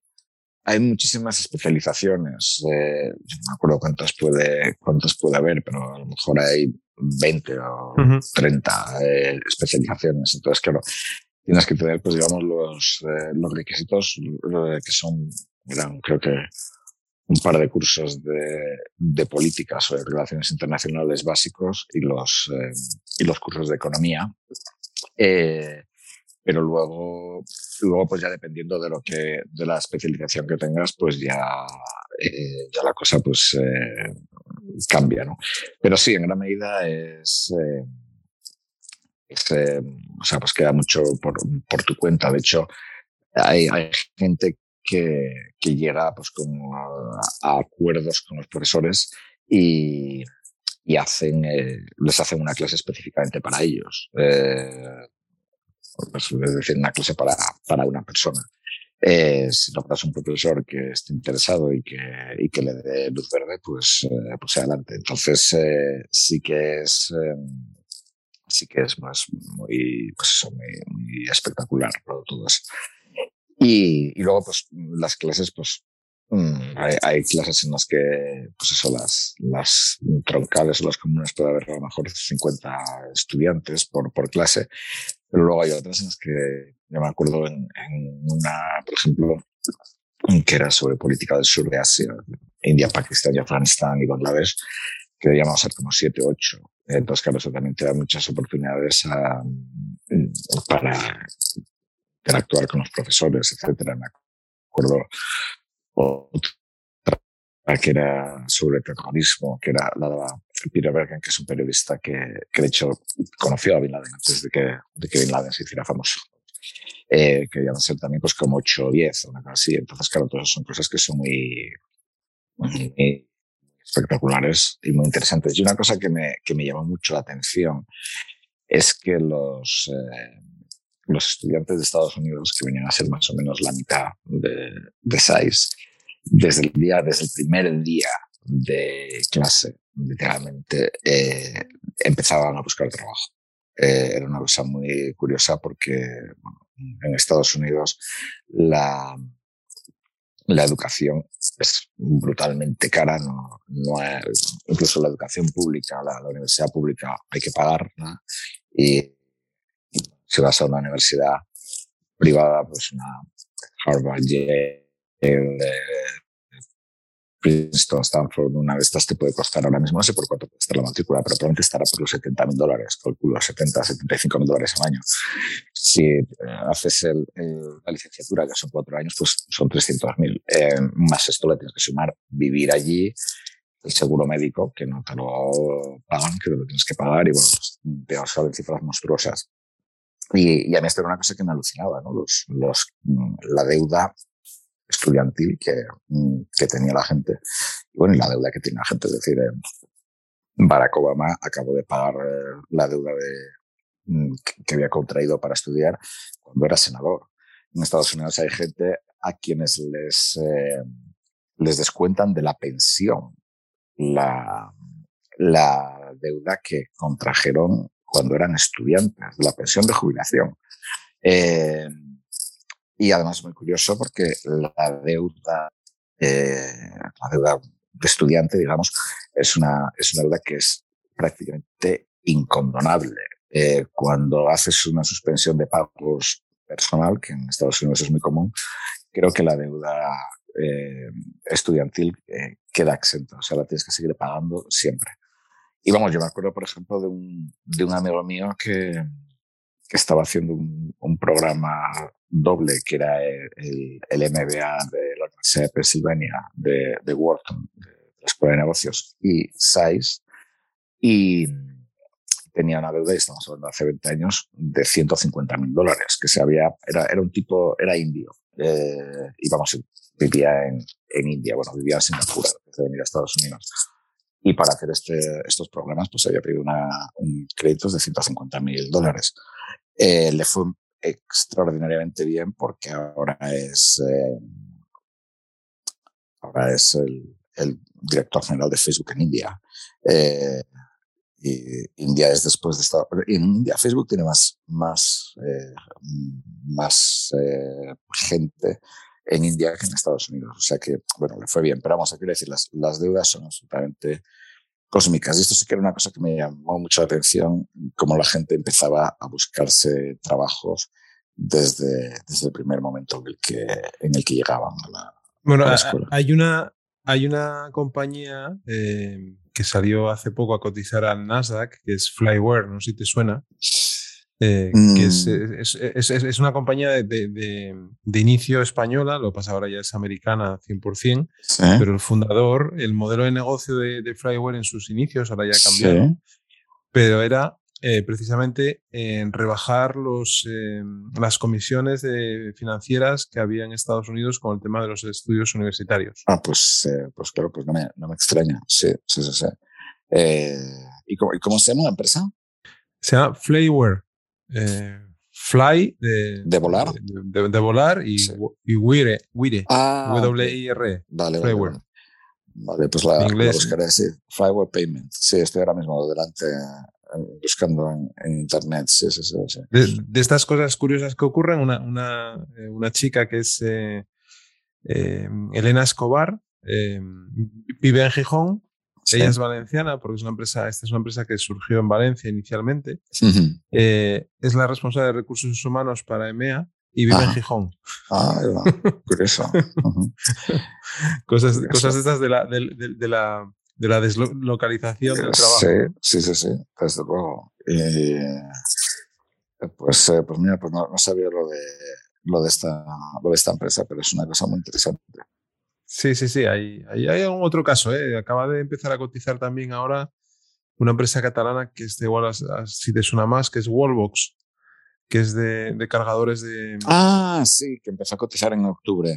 hay muchísimas especializaciones. Eh, no me acuerdo cuántas puede, cuántas puede haber, pero a lo mejor hay 20 o 30 eh, especializaciones. Entonces, claro, tienes que tener, pues digamos, los, eh, los requisitos que son, eran, creo que un par de cursos de, de políticas o de relaciones internacionales básicos y los, y los cursos de economía. Eh, pero luego, luego pues ya dependiendo de lo que, de la especialización que tengas, pues ya, eh, ya la cosa pues eh, cambia, ¿no? Pero sí, en gran medida es, eh, es o sea, pues queda mucho por, por tu cuenta. De hecho, hay, hay gente que, que llega pues como a, acuerdos con los profesores y, y hacen, les hacen una clase específicamente para ellos. Eh, es decir, una clase para, para una persona. Eh, si logras un profesor que esté interesado y que, y que le dé luz verde, pues, eh, pues adelante. Entonces, eh, sí que es, sí que es más muy, pues eso, muy, muy espectacular todo eso. Y, y luego, pues, las clases, pues, Mm, hay, hay, clases en las que, pues eso, las, las troncales o las comunes puede haber a lo mejor 50 estudiantes por, por clase, pero luego hay otras en las que yo me acuerdo en, en una, por ejemplo, que era sobre política del sur de Asia, India, Pakistán y Afganistán y Bangladesh, que debíamos ser como 7 o 8. Entonces, claro, eso también te da muchas oportunidades a, para interactuar con los profesores, etcétera. Me acuerdo otra que era sobre el terrorismo, que era la de Peter Bergen, que es un periodista que, que, de hecho conoció a Bin Laden antes de que, de que Bin Laden se hiciera famoso. Eh, que iban a ser también pues como 8 o 10 o una cosa así. Entonces, claro, todas son cosas que son muy, muy espectaculares y muy interesantes. Y una cosa que me, que me llamó mucho la atención es que los, eh, los estudiantes de Estados Unidos, que venían a ser más o menos la mitad de, de SAIS, desde el día, desde el primer día de clase, literalmente, eh, empezaban a buscar trabajo. Eh, era una cosa muy curiosa porque bueno, en Estados Unidos la, la educación es brutalmente cara, no, no es, incluso la educación pública, la, universidad pública hay que pagarla y si vas a una universidad privada, pues una Harvard, Yale, Princeton, Stanford, una de estas te puede costar ahora mismo, no sé por cuánto cuesta la matrícula, pero probablemente estará por los 70 mil dólares, calculo 70, 75 mil dólares al año. Si eh, haces el, el, la licenciatura, que son cuatro años, pues son 300 mil. Eh, más esto le tienes que sumar vivir allí, el seguro médico, que no te lo pagan, que lo tienes que pagar, y bueno, pues, te salen cifras monstruosas. Y, y, a mí esto era una cosa que me alucinaba, ¿no? Los, los, la deuda estudiantil que, que tenía la gente. Y bueno, y la deuda que tiene la gente. Es decir, eh, Barack Obama acabó de pagar eh, la deuda de, mm, que había contraído para estudiar cuando era senador. En Estados Unidos hay gente a quienes les, eh, les descuentan de la pensión la, la deuda que contrajeron cuando eran estudiantes, la pensión de jubilación. Eh, y además muy curioso porque la deuda, eh, la deuda estudiante, digamos, es una, es una deuda que es prácticamente incondonable. Eh, cuando haces una suspensión de pagos personal, que en Estados Unidos es muy común, creo que la deuda eh, estudiantil eh, queda exenta, o sea, la tienes que seguir pagando siempre. Y vamos, yo me acuerdo, por ejemplo, de un, de un amigo mío que, que estaba haciendo un, un, programa doble, que era el, el, MBA de la Universidad de Pensilvania, de, de Wharton, de la Escuela de Negocios, y SAIS, y tenía una deuda, y estamos hablando hace 20 años, de 150 mil dólares, que se había, era, era un tipo, era indio, eh, y vamos, vivía en, en India, bueno, vivía en Singapur antes de venir a Estados Unidos. Y para hacer este, estos programas, pues había pedido una, un crédito de 150 mil dólares. Eh, le fue extraordinariamente bien porque ahora es, eh, ahora es el, director general de Facebook en India. Eh, y India es después de esta. En India Facebook tiene más, más, eh, más gente en India que en Estados Unidos. O sea que, bueno, le fue bien. Pero vamos, a decir, las, las deudas son absolutamente cósmicas. Y esto sí que era una cosa que me llamó mucho la atención, cómo la gente empezaba a buscarse trabajos desde, desde el primer momento en el que, en el que llegaban a la, bueno, a la escuela. Hay una, hay una compañía eh, que salió hace poco a cotizar al Nasdaq, que es Flyware, no sé si te suena. Eh, mm. que es, es, es, es, una compañía de, de, de, inicio española, lo pasa ahora ya es americana 100%, sí. pero el fundador, el modelo de negocio de, de Flyware en sus inicios, ahora ya ha cambiado, Sí. pero era eh, precisamente en rebajar los, eh, las comisiones de financieras que había en Estados Unidos con el tema de los estudios universitarios. Ah, pues, eh, pues claro, pues no me, no me extraña. Sí, sí, sí. sí. Eh, ¿y, cómo, ¿y, cómo, se llama la empresa? Se llama Flyware. Eh, fly de, de volar. De, de, de volar y, sí. y Wire. Wire ah, W-I-R. Vale. Vale, vale, pues la, la buscaré, sí. Flyware Payment. Sí, estoy ahora mismo delante buscando en, en, internet. Sí, sí, sí, sí. De, de, estas cosas curiosas que ocurren, una, una, una chica que es eh, eh, Elena Escobar eh, vive en Gijón. Sí. Ella es valenciana porque es una empresa, esta es una empresa que surgió en Valencia inicialmente. Uh -huh. es la responsable de recursos humanos para EMEA y vive ah. en Gijón. Ah, curioso. Uh -huh. cosas, curioso. cosas estas de la, de, de, de la de la deslocalización del trabajo. Sí, sí, sí, sí desde luego. Y, pues, eh, pues mira, pues no, no, sabía lo de, lo, de esta, lo de esta empresa, pero es una cosa muy interesante. Sí, sí, sí, hay, hay, hay otro caso. ¿eh? Acaba de empezar a cotizar también ahora una empresa catalana que es de igual, si te suena más, que es Wallbox, que es de, de cargadores de... Ah, sí, que empezó a cotizar en octubre.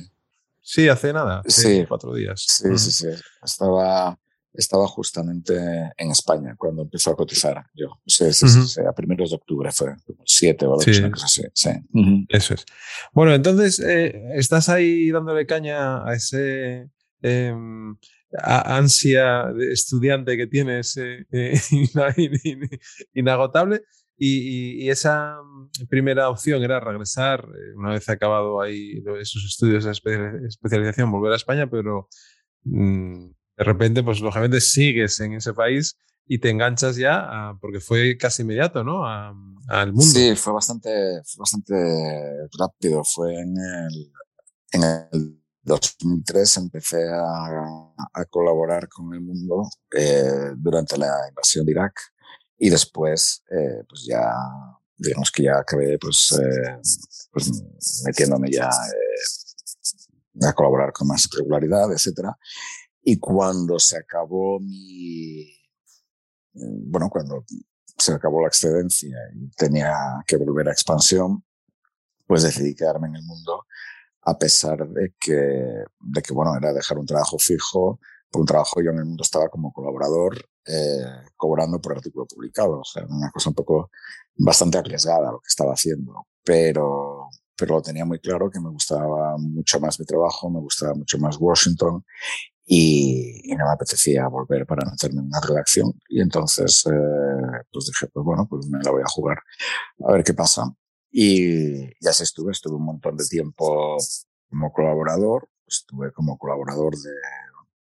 Sí, hace nada, hace sí. cuatro días. Sí, sí, sí. Estaba, estaba justamente en España cuando empezó a cotizar yo. Sí, sí, uh -huh. sí, a primeros de octubre fue, siete o ocho, sí. así. Sí. Uh -huh. Eso es. Bueno, entonces eh, estás ahí dándole caña a ese eh, a ansia de estudiante que tienes eh, inagotable. Y, y, esa primera opción era regresar, eh, una vez acabado ahí esos estudios de especialización, volver a España, pero mmm, de repente, pues lógicamente sigues en ese país y te enganchas ya, a, porque fue casi inmediato, ¿no? al mundo. Sí, fue bastante, fue bastante rápido. Fue en el, en el 2003 empecé a, a colaborar con el mundo eh, durante la invasión de Irak y después, eh, pues ya, digamos que ya acabé, pues, eh, pues metiéndome ya a colaborar con más regularidad, etcétera. Y cuando se acabó mi, bueno, cuando se acabó la excedencia y tenía que volver a expansión, pues decidí quedarme en el mundo a pesar de que, de que bueno, era dejar un trabajo fijo, por un trabajo yo en el mundo estaba como colaborador, eh, cobrando por artículo publicado, o sea, una cosa un poco bastante arriesgada lo que estaba haciendo, pero, pero lo tenía muy claro que me gustaba mucho más mi trabajo, me gustaba mucho más Washington y, y, no me apetecía volver para meterme en una redacción. Y entonces, eh, pues dije, pues bueno, pues me la voy a jugar a ver qué pasa. Y ya así estuve, estuve un montón de tiempo como colaborador, estuve como colaborador de,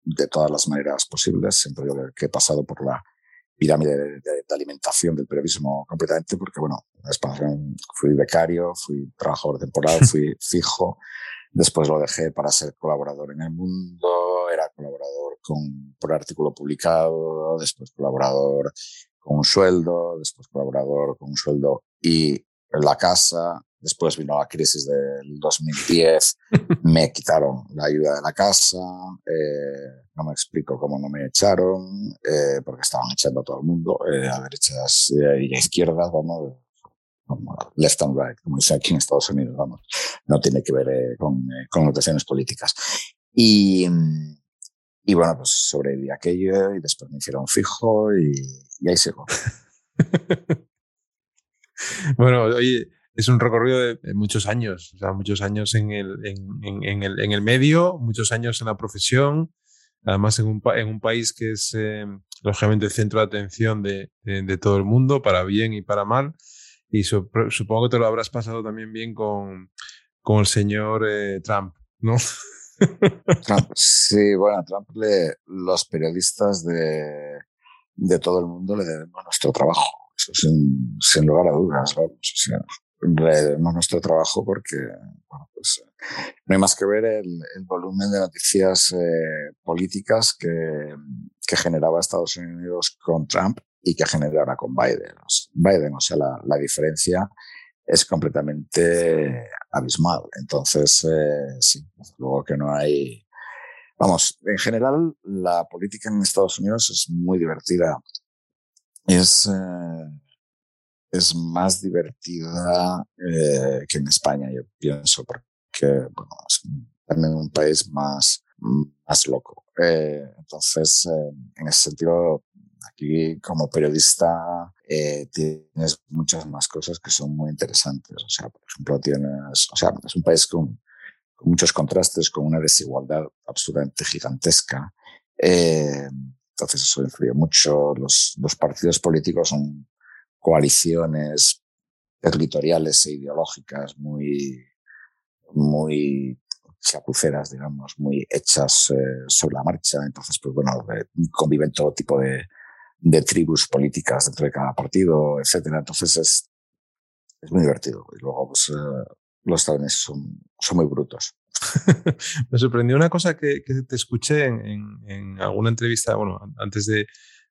de todas las maneras posibles. Siempre yo que he pasado por la pirámide de, de, alimentación del periodismo completamente, porque bueno, fui becario, fui trabajador temporal, fui fijo, después lo dejé para ser colaborador en el mundo, colaborador con, por artículo publicado, después colaborador con un sueldo, después colaborador con un sueldo y la casa, Después vino la crisis del 2010, me quitaron la ayuda de la casa, eh, no me explico cómo no me echaron, eh, porque estaban echando a todo el mundo, eh, a derechas y a izquierdas, vamos, left and right, como dice aquí en Estados Unidos, vamos, no tiene que ver con connotaciones políticas. Y, y bueno, pues sobreviví aquello y después me hicieron fijo y, y ahí sigo. bueno, oye, es un recorrido de, muchos años, o sea, muchos años en el, en, en, el, en el medio, muchos años en la profesión, además en un, en un país que es eh, lógicamente el centro de atención de, de, todo el mundo, para bien y para mal. Y supongo que te lo habrás pasado también bien con, con el señor eh, Trump, ¿no? Trump, sí, bueno, Trump le, los periodistas de, de todo el mundo le debemos nuestro trabajo, eso sin, sin lugar a dudas, vamos. O sea, debemos nuestro trabajo porque bueno, pues, no hay más que ver el, volumen de noticias eh, políticas que, que, generaba Estados Unidos con Trump y que generará con Biden. Biden, o sea, la, la diferencia es completamente abismal. Entonces, eh, sí, luego que no hay... Vamos, en general la política en Estados Unidos es muy divertida. Es... Eh, es más divertida eh, que en España, yo pienso, porque bueno, es también un país más, más loco. Entonces, en ese sentido, aquí como periodista eh, tienes muchas más cosas que son muy interesantes. O sea, por ejemplo, tienes, o sea, es un país con, muchos contrastes, con una desigualdad absolutamente gigantesca. Eh, entonces eso influye mucho. Los, los partidos políticos son coaliciones territoriales e ideológicas muy, muy chapuceras, digamos, muy hechas eh, sobre la marcha. Entonces, pues bueno, conviven todo tipo de, de, tribus políticas dentro de cada partido, etcétera. Entonces es, es muy divertido. Y luego, pues, eh, los estadounidenses son, son muy brutos. Me sorprendió una cosa que, que te escuché en, en, alguna entrevista, bueno, antes de,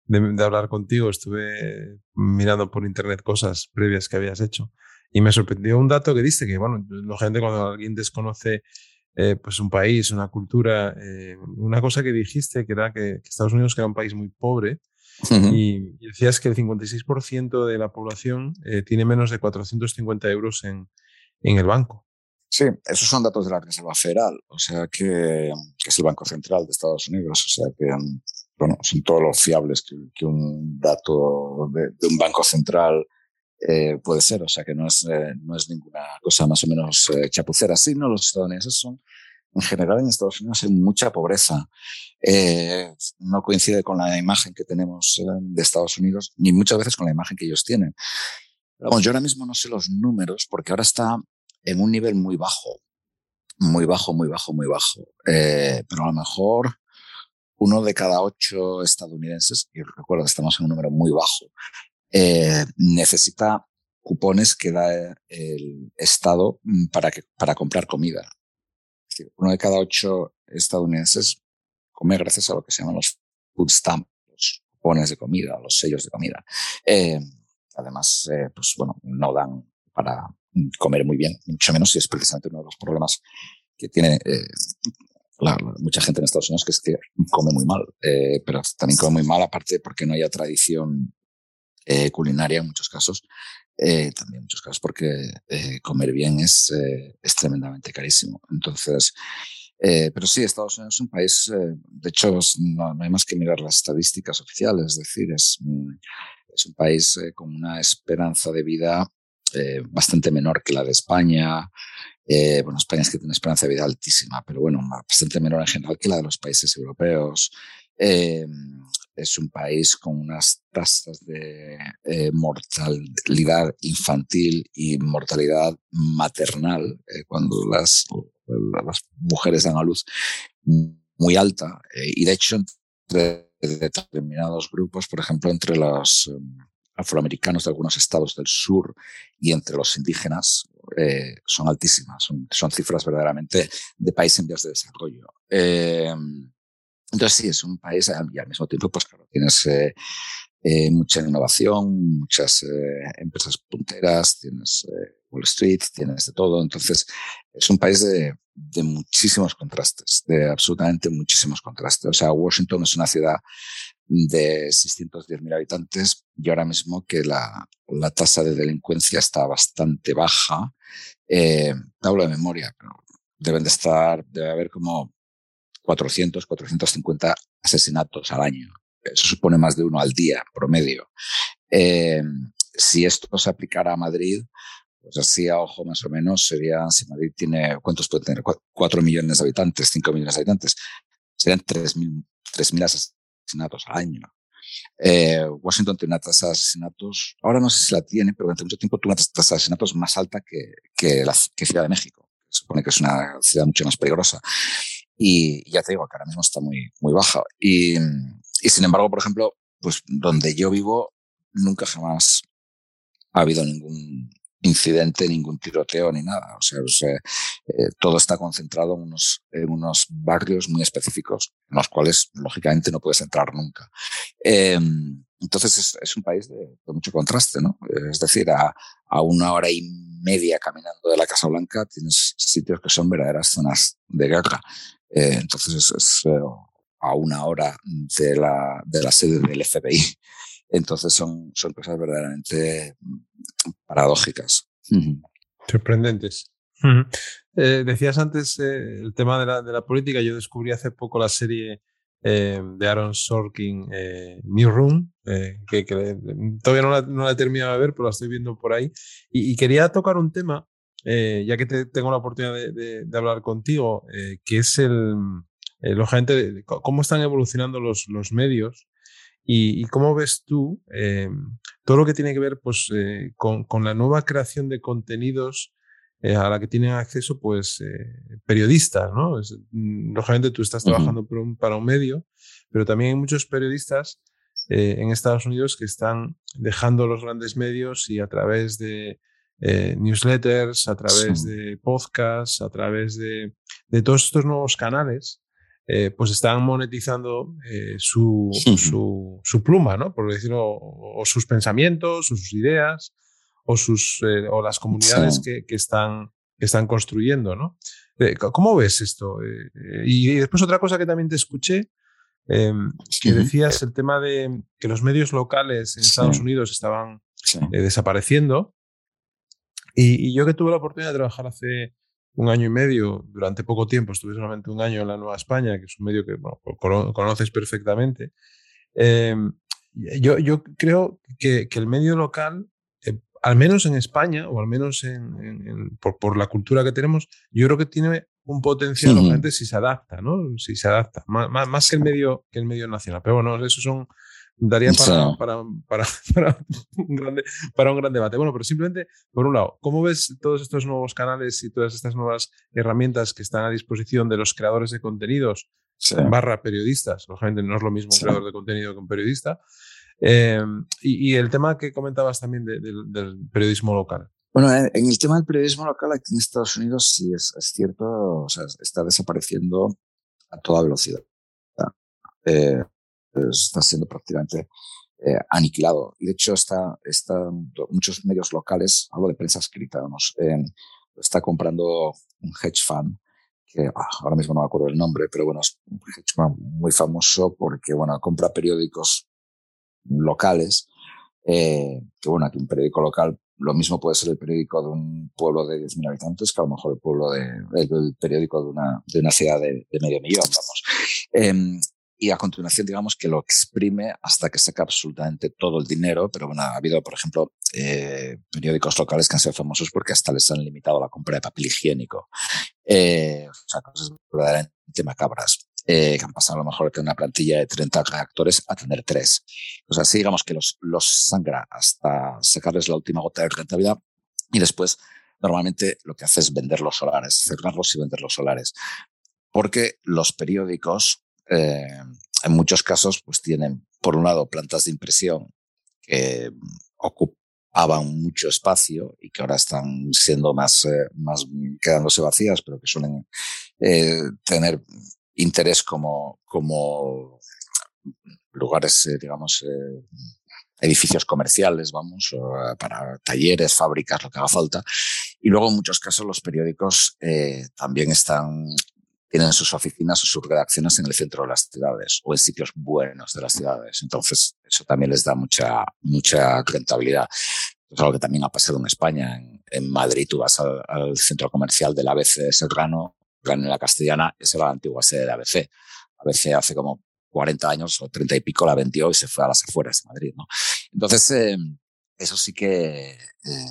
de, hablar contigo, estuve mirando por internet cosas previas que habías hecho y me sorprendió un dato que diste, que bueno, la gente cuando alguien desconoce eh, pues un país, una cultura, eh, una cosa que dijiste que era que, Estados Unidos era un país muy pobre y, decías que el 56% de la población eh, tiene menos de 450 euros en, en el banco. Sí, esos son datos de la Reserva Federal, o sea que, que, es el Banco Central de Estados Unidos, o sea que bueno, son todos los fiables que, que un dato de, de, un banco central eh, puede ser. O sea, que no es, eh, no es ninguna cosa más o menos eh, chapucera. Sí, no, los estadounidenses son, en general en Estados Unidos hay mucha pobreza. Eh, no coincide con la imagen que tenemos de Estados Unidos, ni muchas veces con la imagen que ellos tienen. Bueno, yo ahora mismo no sé los números porque ahora está en un nivel muy bajo. Muy bajo, muy bajo, muy bajo. Eh, pero a lo mejor uno de cada ocho estadounidenses, y recuerdo que estamos en un número muy bajo, eh, necesita cupones que da el Estado mm, para, que, para comprar comida. Es decir, uno de cada ocho estadounidenses come gracias a lo que se llaman los food stamps, los cupones de comida, los sellos de comida. Eh, además, eh, pues bueno, no dan para comer muy bien, mucho menos si es precisamente uno de los problemas que tiene eh, la, mucha gente en Estados Unidos que es que come muy mal, eh, pero también come muy mal aparte porque no haya tradición culinaria en muchos casos, eh, también en muchos casos porque eh, comer bien es, eh, es tremendamente carísimo. Entonces, eh, pero sí, Estados Unidos es un país, eh, de hecho, no, no, hay más que mirar las estadísticas oficiales, es decir, es, es un país eh, con una esperanza de vida bastante menor que la de España, bueno, España es que tiene esperanza de vida altísima, pero bueno, bastante menor en general que la de los países europeos. Eh, es un país con unas tasas de eh, mortalidad infantil y mortalidad maternal, eh, cuando las, mujeres dan a luz, muy alta y de hecho entre determinados grupos, por ejemplo, entre los afroamericanos de algunos estados del sur y entre los indígenas son altísimas, son, cifras verdaderamente de país en vías de desarrollo. Eh, entonces sí, es un país y al mismo tiempo, pues claro, tienes eh, eh mucha innovación, muchas eh, empresas punteras, tienes Wall Street, tienes de todo. Entonces es un país de, de muchísimos contrastes, de absolutamente muchísimos contrastes. O sea, Washington es una ciudad de 610.000 habitantes y ahora mismo que la, la, tasa de delincuencia está bastante baja. Eh, hablo de memoria, pero deben de estar, debe haber como 400, 450 asesinatos al año. Eso supone más de uno al día, promedio. Eh, si esto se aplicara a Madrid, pues así a ojo más o menos sería, si Madrid tiene, ¿cuántos puede tener? 4 millones de habitantes, 5 millones de habitantes. Serían 3.000 asesinatos al año. Eh, Washington tiene una tasa de asesinatos, ahora no sé si la tiene, pero durante mucho tiempo tuvo una tasa de asesinatos más alta que, que, la, que Ciudad de México. Se supone que es una ciudad mucho más peligrosa. Y ya te digo que ahora mismo está muy, muy baja. Y, y sin embargo, por ejemplo, pues donde yo vivo, nunca jamás ha habido ningún incidente, ningún tiroteo ni nada. O sea, eh, todo está concentrado en unos, en unos barrios muy específicos, en los cuales, lógicamente, no puedes entrar nunca. Eh, entonces, es, es, un país de, de, mucho contraste, ¿no? Es decir, a, a, una hora y media caminando de la Casa Blanca tienes sitios que son verdaderas zonas de guerra. Eh, entonces, es, es eh, a una hora de la, de la sede del FBI. Entonces son, son cosas verdaderamente paradójicas. Sorprendentes. eh, decías antes eh, el tema de la, de la, política. Yo descubrí hace poco la serie eh, de Aaron Sorkin, eh, New Room, eh, que, que, todavía no la, no la, he terminado de ver, pero la estoy viendo por ahí. Y, y quería tocar un tema, eh, ya que te, tengo la oportunidad de, de, de hablar contigo, que es el, lógicamente, cómo están evolucionando los, los medios ¿Y, y cómo ves tú eh, todo lo que tiene que ver pues, eh, con, con, la nueva creación de contenidos eh, a la que tienen acceso pues, eh, periodistas? ¿no? Es, mm, lógicamente tú estás trabajando uh -huh. un, para un medio, pero también hay muchos periodistas eh, en Estados Unidos que están dejando los grandes medios y a través de newsletters, a través sí. de podcasts, a través de, de todos estos nuevos canales, eh, pues están monetizando eh, su, su, su, pluma, ¿no? Por decirlo, o, o sus pensamientos, o sus ideas, o, sus, eh, o las comunidades sí. que, que, están, que están construyendo, ¿no? Eh, ¿Cómo ves esto? Eh, y, después otra cosa que también te escuché, em, que decías el tema de que los medios locales en Estados Unidos estaban eh, desapareciendo. Y, y, yo que tuve la oportunidad de trabajar hace un año y medio, durante poco tiempo, estuve solamente un año en la Nueva España, que es un medio que bueno, conoces perfectamente. Eh, yo, yo, creo que, que, el medio local, eh, al menos en España, o al menos en, en, en, por, por, la cultura que tenemos, yo creo que tiene un potencial, sí. si se adapta, ¿no? Si se adapta, más, más, más que, el medio, que el medio nacional. Pero bueno, esos son daría para, para, para, para, un grande, para un gran debate. Bueno, pero simplemente, por un lado, ¿cómo ves todos estos nuevos canales y todas estas nuevas herramientas que están a disposición de los creadores de contenidos sí. barra periodistas? Lógicamente no es lo mismo un sí. creador de contenido que un periodista. Eh, y, y, el tema que comentabas también de, de, del periodismo local. Bueno, en el tema del periodismo local aquí en Estados Unidos sí es, es cierto, o sea, está desapareciendo a toda velocidad. Eh, está siendo prácticamente eh, aniquilado. Y de hecho, está, está, muchos medios locales, hablo de prensa escrita, vamos, eh, está comprando un hedge fund que ah, ahora mismo no me acuerdo el nombre, pero bueno, es un hedge fund muy famoso porque, bueno, compra periódicos locales, eh, que bueno, aquí un periódico local, lo mismo puede ser el periódico de un pueblo de 10.000 habitantes que a lo mejor el pueblo de, el, el periódico de una, de una ciudad de, de medio millón, vamos. Y a continuación, digamos que lo exprime hasta que saca absolutamente todo el dinero. Pero bueno, ha habido, por ejemplo, eh, periódicos locales que han sido famosos porque hasta les han limitado la compra de papel higiénico. Eh, o sea, cosas verdaderamente macabras. Eh, que han pasado a lo mejor de una plantilla de 30 reactores a tener tres. O sea, así digamos que los, los sangra hasta sacarles la última gota de rentabilidad y después normalmente lo que hace es vender los solares, cerrarlos y vender los solares. porque los periódicos, eh, en muchos casos, pues tienen, por un lado, plantas de impresión que ocupaban mucho espacio y que ahora están siendo más, eh, más quedándose vacías, pero que suelen eh, tener interés como, como lugares, digamos, edificios comerciales, vamos, para talleres, fábricas, lo que haga falta. Y luego, en muchos casos, los periódicos también están tienen sus oficinas o sus redacciones en el centro de las ciudades o en sitios buenos de las ciudades. Entonces, eso también les da mucha, mucha rentabilidad. Es algo que también ha pasado en España. En, Madrid tú vas al, centro comercial del ABC Serrano, en la Castellana, esa era la antigua sede de ABC. ABC hace como 40 años o 30 y pico la vendió y se fue a las afueras de Madrid. ¿no? Entonces, eh, eso sí que eh,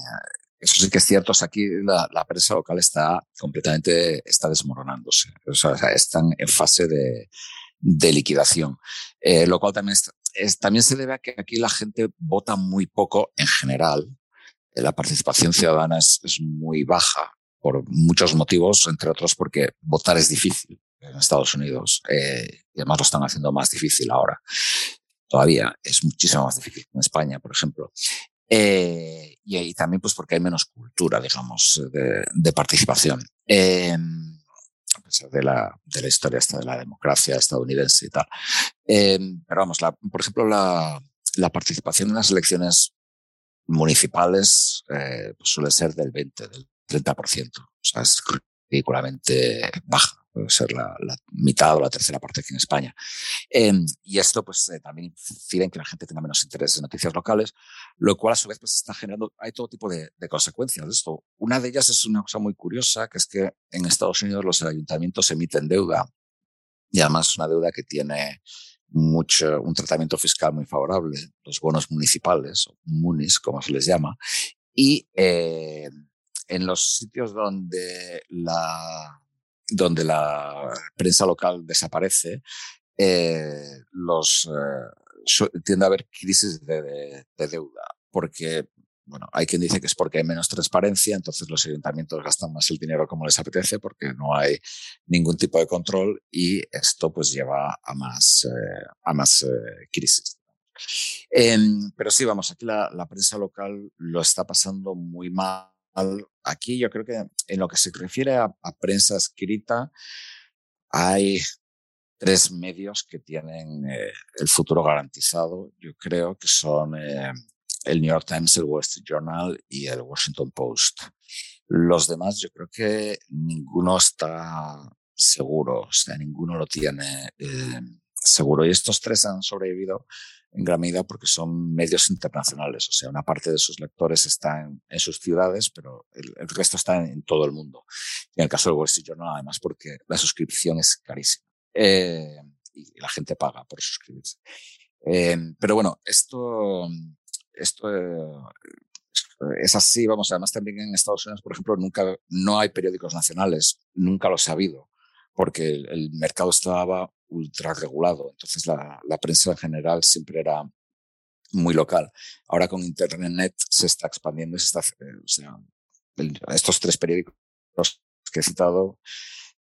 eso sí que es cierto, aquí la, la, prensa local está completamente, está desmoronándose. O sea, están en fase de, de liquidación. Eh, lo cual también, es, también se debe a que aquí la gente vota muy poco en general. Eh, la participación ciudadana es, es muy baja por muchos motivos, entre otros porque votar es difícil en Estados Unidos eh, y además lo están haciendo más difícil ahora. Todavía es muchísimo más difícil en España, por ejemplo. Eh, y, y, también pues porque hay menos cultura, digamos, de, participación. Eh, a pesar de la, de la historia esta de la democracia estadounidense y tal. Eh, pero vamos, la, por ejemplo, la, la participación en las elecciones municipales pues suele ser del 20, del 30%. O sea, es ridículamente baja puede ser la, la, mitad o la tercera parte aquí en España. Eh, y esto pues eh, también incide en que la gente tenga menos interés en noticias locales, lo cual a su vez pues está generando, hay todo tipo de, de, consecuencias de esto. Una de ellas es una cosa muy curiosa, que es que en Estados Unidos los ayuntamientos emiten deuda y además una deuda que tiene mucho, un tratamiento fiscal muy favorable, los bonos municipales, o munis, como se les llama, y eh, en los sitios donde la donde la prensa local desaparece, eh, los, eh, tiende a haber crisis de, de, de, deuda, porque, bueno, hay quien dice que es porque hay menos transparencia, entonces los ayuntamientos gastan más el dinero como les apetece, porque no hay ningún tipo de control y esto pues lleva a más, eh, a más eh, crisis. Eh, pero sí, vamos, aquí la, la prensa local lo está pasando muy mal aquí yo creo que en lo que se refiere a, prensa escrita, hay tres medios que tienen eh, el futuro garantizado. Yo creo que son eh, el New York Times, el Wall Street Journal y el Washington Post. Los demás, yo creo que ninguno está seguro, o sea, ninguno lo tiene eh, seguro. Y estos tres han sobrevivido en gran medida porque son medios internacionales. O sea, una parte de sus lectores está en, sus ciudades, pero el, resto está en, todo el mundo. Y en el caso del Wall Street Journal, además, porque la suscripción es carísima. Eh, y la gente paga por suscribirse. Eh, pero bueno, esto, esto eh, es así, vamos, además también en Estados Unidos, por ejemplo, nunca, no hay periódicos nacionales, nunca los ha habido, porque el mercado estaba ultra regulado. Entonces la, la, prensa en general siempre era muy local. Ahora con Internet se está expandiendo se está, eh, o sea, el, estos tres periódicos que he citado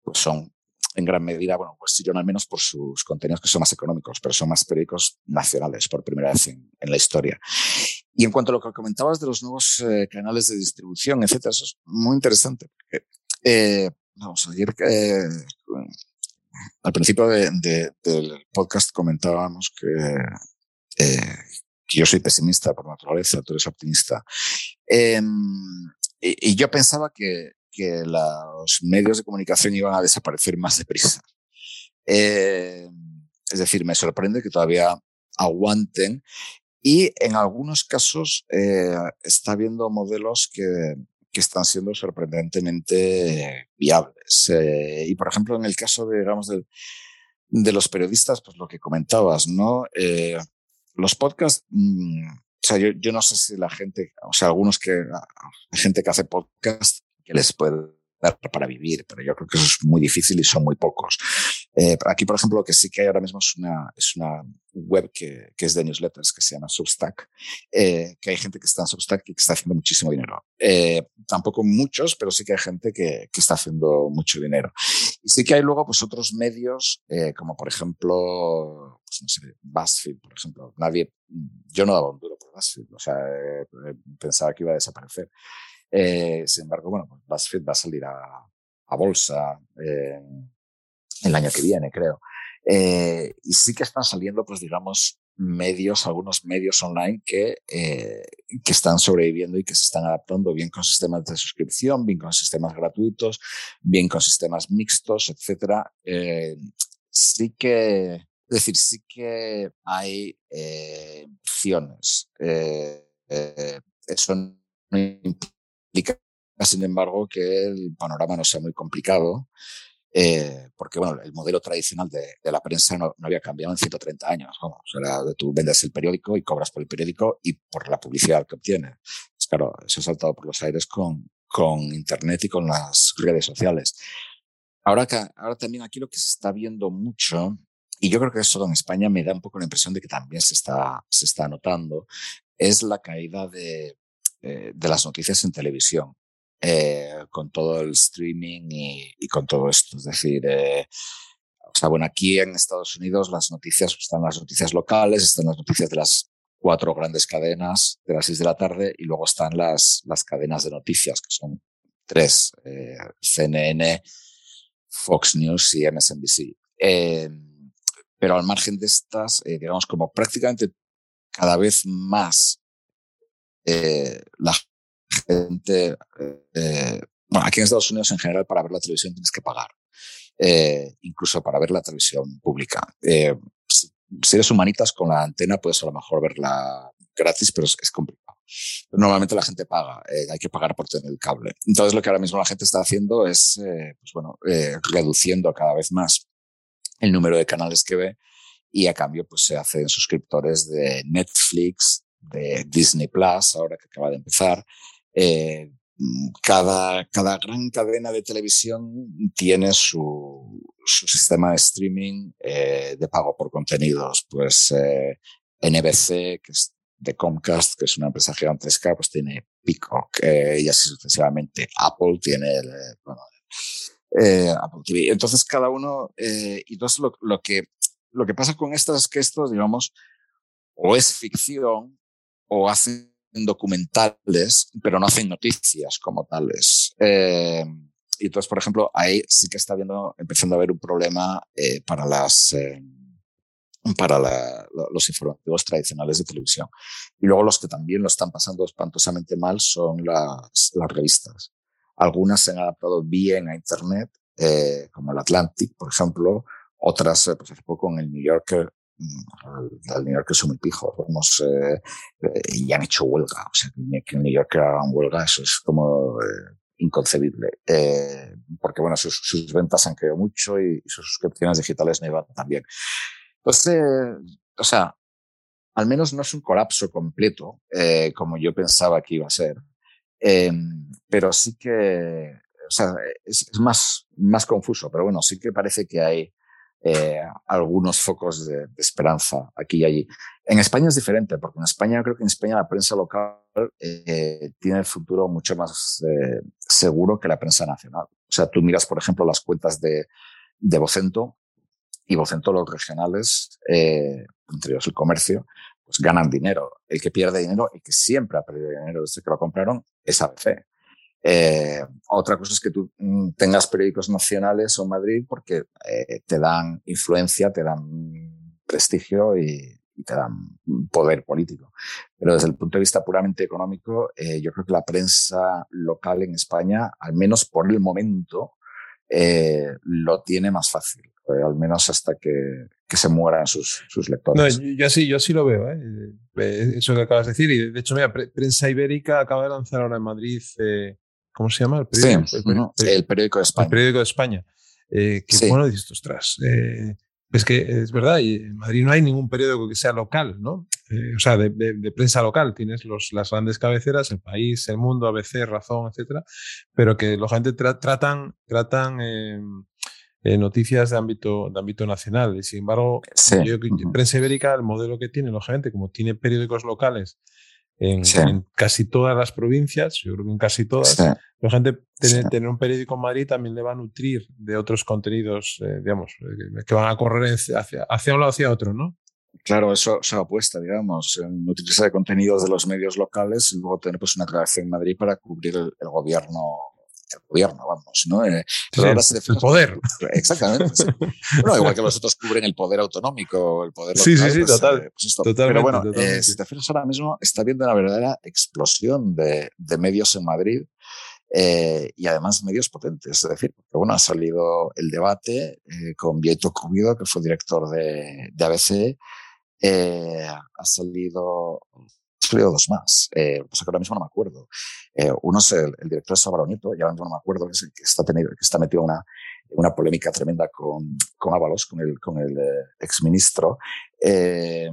pues son en gran medida, bueno, pues yo al menos por sus contenidos que son más económicos, pero son más periódicos nacionales por primera vez en, en la historia. Y en cuanto a lo que comentabas de los nuevos eh, canales de distribución, etcétera, eso es muy interesante. Porque, eh, vamos, ayer eh, al principio de, de, del podcast comentábamos que, eh, que, yo soy pesimista por naturaleza, tú eres optimista. Eh, y, yo pensaba que, los medios de comunicación iban a desaparecer más deprisa. Eh, es decir, me sorprende que todavía aguanten y en algunos casos eh, está habiendo modelos que, que están siendo sorprendentemente viables. Eh, y por ejemplo, en el caso de, digamos, de, los periodistas, pues lo que comentabas, ¿no? Eh, los podcasts, mmm, o sea, yo, no sé si la gente, o sea, algunos que, hay gente que hace podcast que les puede dar para vivir, pero yo creo que eso es muy difícil y son muy pocos. Eh, aquí, por ejemplo, lo que sí que hay ahora mismo es una, es una web que, que es de newsletters que se llama Substack, eh, que hay gente que está en Substack y que está haciendo muchísimo dinero. Eh, tampoco muchos, pero sí que hay gente que, que, está haciendo mucho dinero. Y sí que hay luego pues otros medios, eh, como por ejemplo, pues, no sé, BuzzFeed, por ejemplo. Nadie, yo no daba un duro por BuzzFeed, o sea, eh, pensaba que iba a desaparecer. Eh, sin embargo, bueno, pues BuzzFeed va a salir a, a bolsa eh, el año que viene, creo. Eh, y sí que están saliendo, pues digamos, medios, algunos medios online que, eh, que están sobreviviendo y que se están adaptando bien con sistemas de suscripción, bien con sistemas gratuitos, bien con sistemas mixtos, etcétera. Eh, sí que, es decir, sí que hay eh, opciones. Eh, eh, eso no implica, sin embargo, que el panorama no sea muy complicado. Eh, porque bueno, el modelo tradicional de, de la prensa no, no, había cambiado en 130 años. Vamos, tú vendes el periódico y cobras por el periódico y por la publicidad que obtienes. Pues claro, eso ha saltado por los aires con, con Internet y con las redes sociales. Ahora, ahora también aquí lo que se está viendo mucho, y yo creo que eso en España me da un poco la impresión de que también se está, se está notando, es la caída de, eh, de las noticias en televisión eh, con todo el streaming y, con todo esto. Es decir, eh, o sea, bueno, aquí en Estados Unidos las noticias están las noticias locales, están las noticias de las cuatro grandes cadenas de las seis de la tarde y luego están las, las cadenas de noticias, que son tres, eh, CNN, Fox News y MSNBC. Pero al margen de estas, digamos, como prácticamente cada vez más eh, la gente, eh, bueno, aquí en Estados Unidos en general para ver la televisión tienes que pagar, eh, incluso para ver la televisión pública. Eh, si eres humanitas con la antena puedes a lo mejor verla gratis, pero es, complicado. Normalmente la gente paga, eh, hay que pagar por tener el cable. Entonces lo que ahora mismo la gente está haciendo es, eh, pues bueno, reduciendo cada vez más el número de canales que ve y a cambio pues se hacen suscriptores de Netflix, de Disney Plus, ahora que acaba de empezar, eh, cada, cada gran cadena de televisión tiene su, sistema de streaming eh, de pago por contenidos. Pues eh, NBC, que es de Comcast, que es una empresa gigantesca, pues tiene Peacock y así sucesivamente. Apple tiene Apple TV. Entonces cada uno, y entonces lo, lo, que, lo que pasa con esto es que esto, digamos, o es ficción o hacen documentales, pero no hacen noticias como tales. Eh, y entonces, por ejemplo, ahí sí que está viendo, empezando a haber un problema eh, para las eh, para la, los informativos tradicionales de televisión. Y luego los que también lo están pasando espantosamente mal son las, las revistas. Algunas se han adaptado bien a Internet, eh, como el Atlantic, por ejemplo. Otras, pues hace poco en el New Yorker, al, New York son muy pijos, vamos, eh, eh, y han hecho huelga, o sea, que en New York hagan huelga, eso es como eh, inconcebible, eh, porque bueno, sus, sus, ventas han caído mucho y, y, sus suscripciones digitales no iban tan bien. Entonces, o sea, al menos no es un colapso completo, eh, como yo pensaba que iba a ser, pero sí que, o sea, es, es más, más confuso, pero bueno, sí que parece que hay eh, algunos focos de, de, esperanza aquí y allí. En España es diferente, porque en España creo que en España la prensa local eh, tiene el futuro mucho más eh, seguro que la prensa nacional. O sea, tú miras, por ejemplo, las cuentas de, de Vocento y Vocento los regionales, eh, entre ellos el comercio, pues ganan dinero. El que pierde dinero, el que siempre ha perdido dinero desde que lo compraron, es ABC. Eh, otra cosa es que tú mm, tengas periódicos nacionales o Madrid porque eh, te dan influencia, te dan prestigio y, y, te dan poder político. Pero desde el punto de vista puramente económico, eh, yo creo que la prensa local en España, al menos por el momento, eh, lo tiene más fácil, eh, al menos hasta que, que se mueran sus, sus lectores. No, yo sí, yo sí lo veo, ¿eh? eso que acabas de decir. Y de hecho, mira, Prensa Ibérica acaba de lanzar ahora en Madrid ¿Cómo se llama? El periódico, sí, el, periódico, el periódico de España. El periódico de España. Eh, que sí. bueno, dices, ostras, eh, es que es verdad, y en Madrid no hay ningún periódico que sea local, ¿no? o sea, de, prensa local. Tienes los, las grandes cabeceras, El País, El Mundo, ABC, Razón, etcétera, pero que la gente tratan, tratan noticias de ámbito, de ámbito nacional. Y sin embargo, yo, prensa ibérica, el modelo que tiene, lógicamente, como tiene periódicos locales en, casi todas las provincias, yo creo que en casi todas, la gente tener, un periódico en Madrid también le va a nutrir de otros contenidos, eh, digamos, eh, que van a correr hacia, hacia un lado hacia otro, ¿no? Claro, eso se apuesta, digamos, en utilizar contenidos de los medios locales y luego tener pues, una creación en Madrid para cubrir el, gobierno el gobierno, vamos, ¿no? Eh, el poder. Exactamente. bueno, igual que los otros cubren el poder autonómico, el poder local. Sí, sí, sí, pues, total. Pues Pero bueno, eh, si te fijas ahora mismo, está habiendo una verdadera explosión de, de medios en Madrid eh, y además medios potentes. Es decir, porque bueno, ha salido el debate con Vieto Cubido, que fue director de, de ABC, eh, ha salido, salido dos más, eh, pues que ahora mismo no me acuerdo. Eh, uno es el, director de y ahora mismo no me acuerdo, que, es que está, tenido, que está metido en una, una polémica tremenda con, con Ábalos, con el, con el eh, exministro. Eh,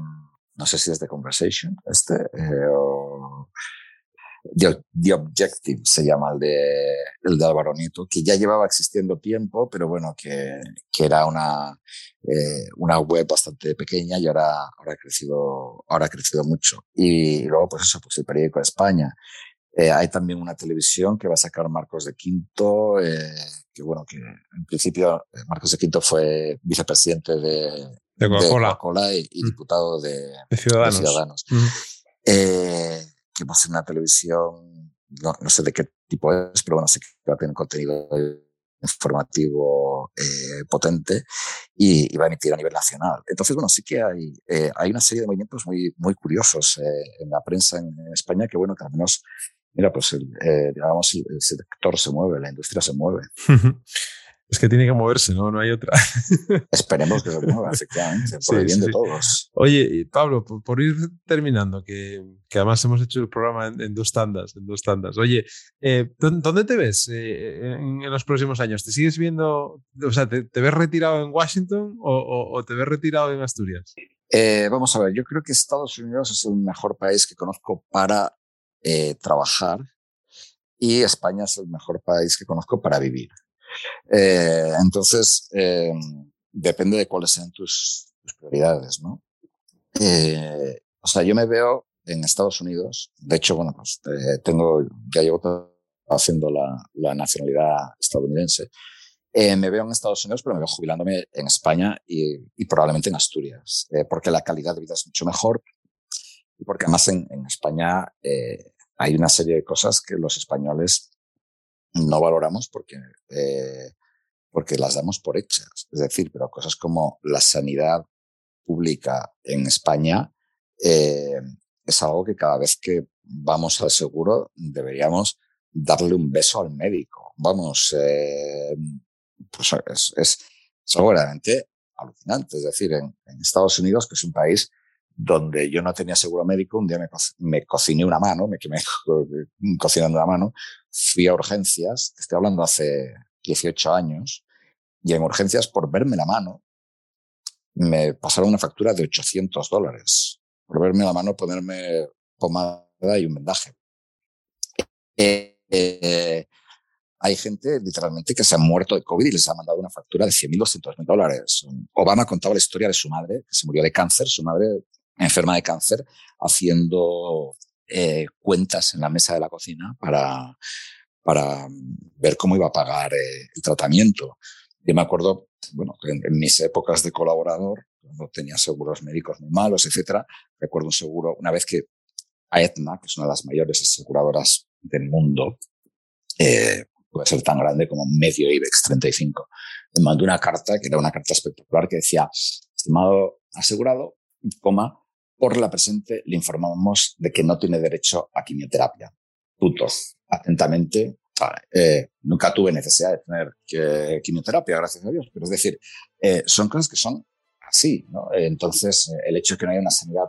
no sé si es de Conversation, este, eh, o, The, Objective se llama el de, el de Álvaro Nieto, que ya llevaba existiendo tiempo, pero bueno, que, que era una, eh, una web bastante pequeña y ahora, ahora, ha crecido, ahora ha crecido mucho. Y, luego, pues eso, pues el periódico de España. Eh, hay también una televisión que va a sacar Marcos de Quinto, eh, que bueno, que en principio eh, Marcos de Quinto fue vicepresidente de, de Coca-Cola y, y, mm. diputado de, de Ciudadanos. De Ciudadanos. Mm. Eh, que va a ser una televisión, no, no, sé de qué tipo es, pero bueno, sé que va a tener contenido informativo eh, potente y, y, va a emitir a nivel nacional. Entonces, bueno, sí que hay, eh, hay una serie de movimientos muy, muy curiosos eh, en la prensa en, España que, bueno, que al menos, mira, pues el, eh, digamos, el, el sector se mueve, la industria se mueve. Es que tiene que moverse, ¿no? No hay otra. Esperemos que se mueva, efectivamente, por el bien de todos. Oye, Pablo, por, ir terminando, que, que, además hemos hecho el programa en, dos tandas, en dos tandas. Oye, eh, ¿dónde te ves eh, en, los próximos años? ¿Te sigues viendo, o sea, te, ves retirado en Washington o, o, te ves retirado en Asturias? Eh, vamos a ver, yo creo que Estados Unidos es el mejor país que conozco para eh, trabajar y España es el mejor país que conozco para vivir. Eh, entonces, eh, depende de cuáles sean tus, tus prioridades, ¿no? Eh, o sea, yo me veo en Estados Unidos, de hecho, bueno, pues eh, tengo, ya llevo haciendo la, la nacionalidad estadounidense. Eh, me veo en Estados Unidos, pero me veo jubilándome en España y, y probablemente en Asturias, eh, porque la calidad de vida es mucho mejor y porque además en, en España eh, hay una serie de cosas que los españoles no valoramos porque, eh, porque las damos por hechas. Es decir, pero cosas como la sanidad pública en España eh, es algo que cada vez que vamos al seguro deberíamos darle un beso al médico. Vamos, eh, pues es, es, es, algo realmente alucinante. Es decir, en, Estados Unidos, que es un país donde yo no tenía seguro médico, un día me, co cociné una mano, me quemé cocinando una mano, fui a urgencias, estoy hablando hace 18 años, y en urgencias por verme la mano, me pasaron una factura de 800 dólares. Por verme la mano, ponerme pomada y un vendaje. Eh, eh, hay gente literalmente que se ha muerto de COVID y les ha mandado una factura de 100.000, 200.000 dólares. Obama contaba la historia de su madre, que se murió de cáncer. Su madre enferma de cáncer, haciendo eh, cuentas en la mesa de la cocina para, para ver cómo iba a pagar eh, el tratamiento. Yo me acuerdo, bueno, en, en, mis épocas de colaborador, cuando tenía seguros médicos muy malos, etcétera, recuerdo un seguro, una vez que Aetna, que es una de las mayores aseguradoras del mundo, eh, puede ser tan grande como medio IBEX 35, me mandó una carta, que era una carta espectacular, que decía, estimado asegurado, coma, por la presente le informamos de que no tiene derecho a quimioterapia. Punto. Atentamente. Eh, nunca tuve necesidad de tener que, quimioterapia, gracias a Dios. Pero es decir, eh, son cosas que son así. ¿no? Entonces, eh, el hecho de que no haya una sanidad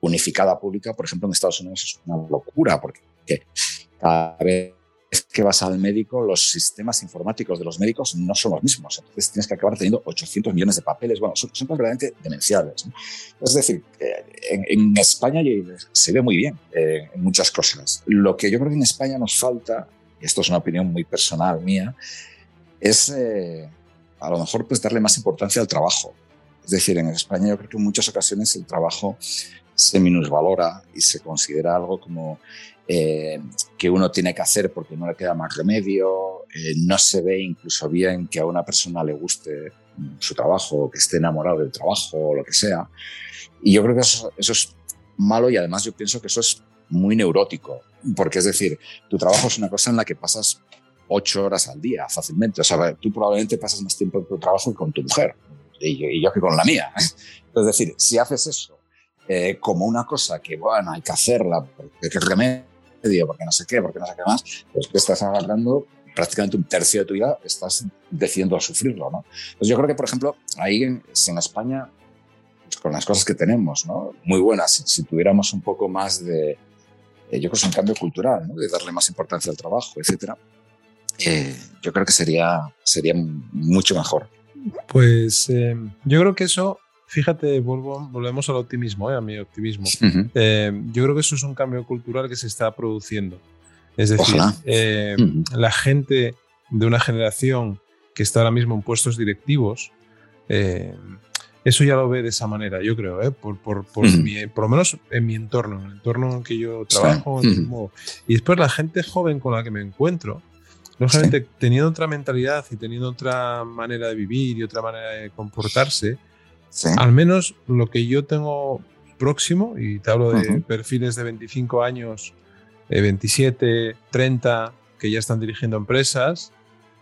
unificada pública, por ejemplo, en Estados Unidos es una locura, porque cada vez que vas al médico, los sistemas informáticos de los médicos no son los mismos. Entonces tienes que acabar teniendo 800 millones de papeles. Bueno, son, completamente demenciales. Es decir, en, España se ve muy bien eh, en muchas cosas. Lo que yo creo que en España nos falta, y esto es una opinión muy personal mía, es eh, a lo mejor pues darle más importancia al trabajo. Es decir, en España yo creo que en muchas ocasiones el trabajo se minusvalora y se considera algo como eh, que uno tiene que hacer porque no le queda más remedio, eh, no se ve incluso bien que a una persona le guste su trabajo, que esté enamorado del trabajo o lo que sea. Y yo creo que eso, es malo y además yo pienso que eso es muy neurótico, porque es decir, tu trabajo es una cosa en la que pasas ocho horas al día fácilmente. O sea, tú probablemente pasas más tiempo en tu trabajo que con tu mujer y, yo que con la mía. Es decir, si haces eso eh, como una cosa que, bueno, hay que hacerla, porque qué remedio, porque no sé qué, porque no sé qué más, pues que estás agarrando prácticamente un tercio de tu vida, estás decidiendo sufrirlo, ¿no? Pues yo creo que, por ejemplo, ahí en, en España, pues con las cosas que tenemos, ¿no? Muy buenas, si, tuviéramos un poco más de, eh, yo creo que es un cambio cultural, ¿no? De darle más importancia al trabajo, etcétera, eh, yo creo que sería, sería mucho mejor. Pues eh, yo creo que eso, fíjate, volvemos al optimismo, eh, a mi optimismo. Eh, yo creo que eso es un cambio cultural que se está produciendo. Es decir, la gente de una generación que está ahora mismo en puestos directivos, eso ya lo ve de esa manera, yo creo, por, por, por, lo menos en mi entorno, en el entorno en que yo trabajo. Y después la gente joven con la que me encuentro, Lógicamente, teniendo otra mentalidad y teniendo otra manera de vivir y otra manera de comportarse, al menos lo que yo tengo próximo, y te hablo de perfiles de 25 años, 27, 30, que ya están dirigiendo empresas,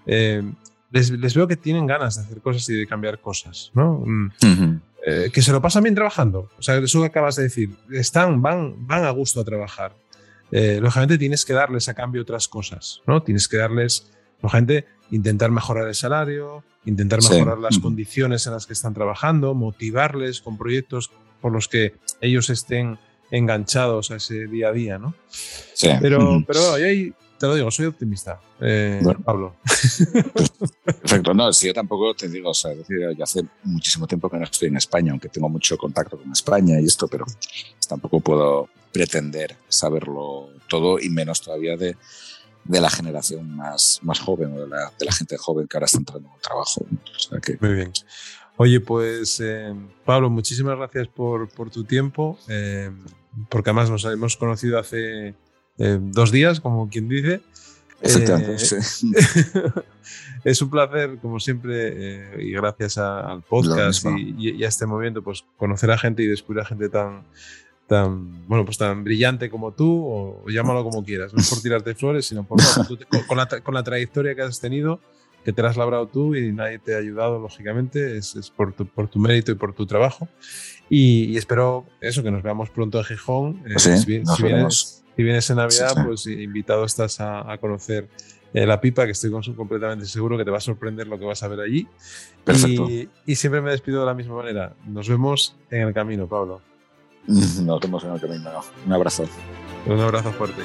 eh, les, veo que tienen ganas de hacer cosas y de cambiar cosas, ¿no? Mm. Eh, que se lo pasan bien trabajando. O sea, eso que acabas de decir. Están, van, van a gusto a trabajar. Eh, lógicamente tienes que darles a cambio otras cosas, ¿no? Tienes que darles, lógicamente, intentar mejorar el salario, intentar mejorar las condiciones en las que están trabajando, motivarles con proyectos por los que ellos estén enganchados a ese día a día, ¿no? Sí. Pero, pero ahí te lo digo, soy optimista, eh, Pablo. Perfecto, no, si yo tampoco te digo, o sea, decir, ya hace muchísimo tiempo que no estoy en España, aunque tengo mucho contacto con España y esto, pero tampoco puedo pretender saberlo todo y menos todavía de, de la generación más, más joven o de la, de la, gente joven que ahora está entrando en el trabajo. Muy bien. Oye, pues eh, Pablo, muchísimas gracias por, por tu tiempo, eh, porque además nos hemos conocido hace eh, dos días, como quien dice. es un placer, como siempre, y gracias al podcast y, y, a este movimiento, pues conocer a gente y descubrir a gente tan, tan, bueno, pues tan brillante como tú, o, llámalo como quieras, no es por tirarte flores, sino por, con, la, con, la, trayectoria que has tenido, que te la has labrado tú y nadie te ha ayudado, lógicamente, es, es por, tu, por tu mérito y por tu trabajo. Y, espero eso, que nos veamos pronto en Gijón. Eh, si, vienes, si, vienes, en Navidad, pues invitado estás a, a conocer eh, la pipa, que estoy completamente seguro que te va a sorprender lo que vas a ver allí. Perfecto. Y, y siempre me despido de la misma manera. Nos vemos en el camino, Pablo. Nos vemos en el camino. Un abrazo. Un abrazo fuerte.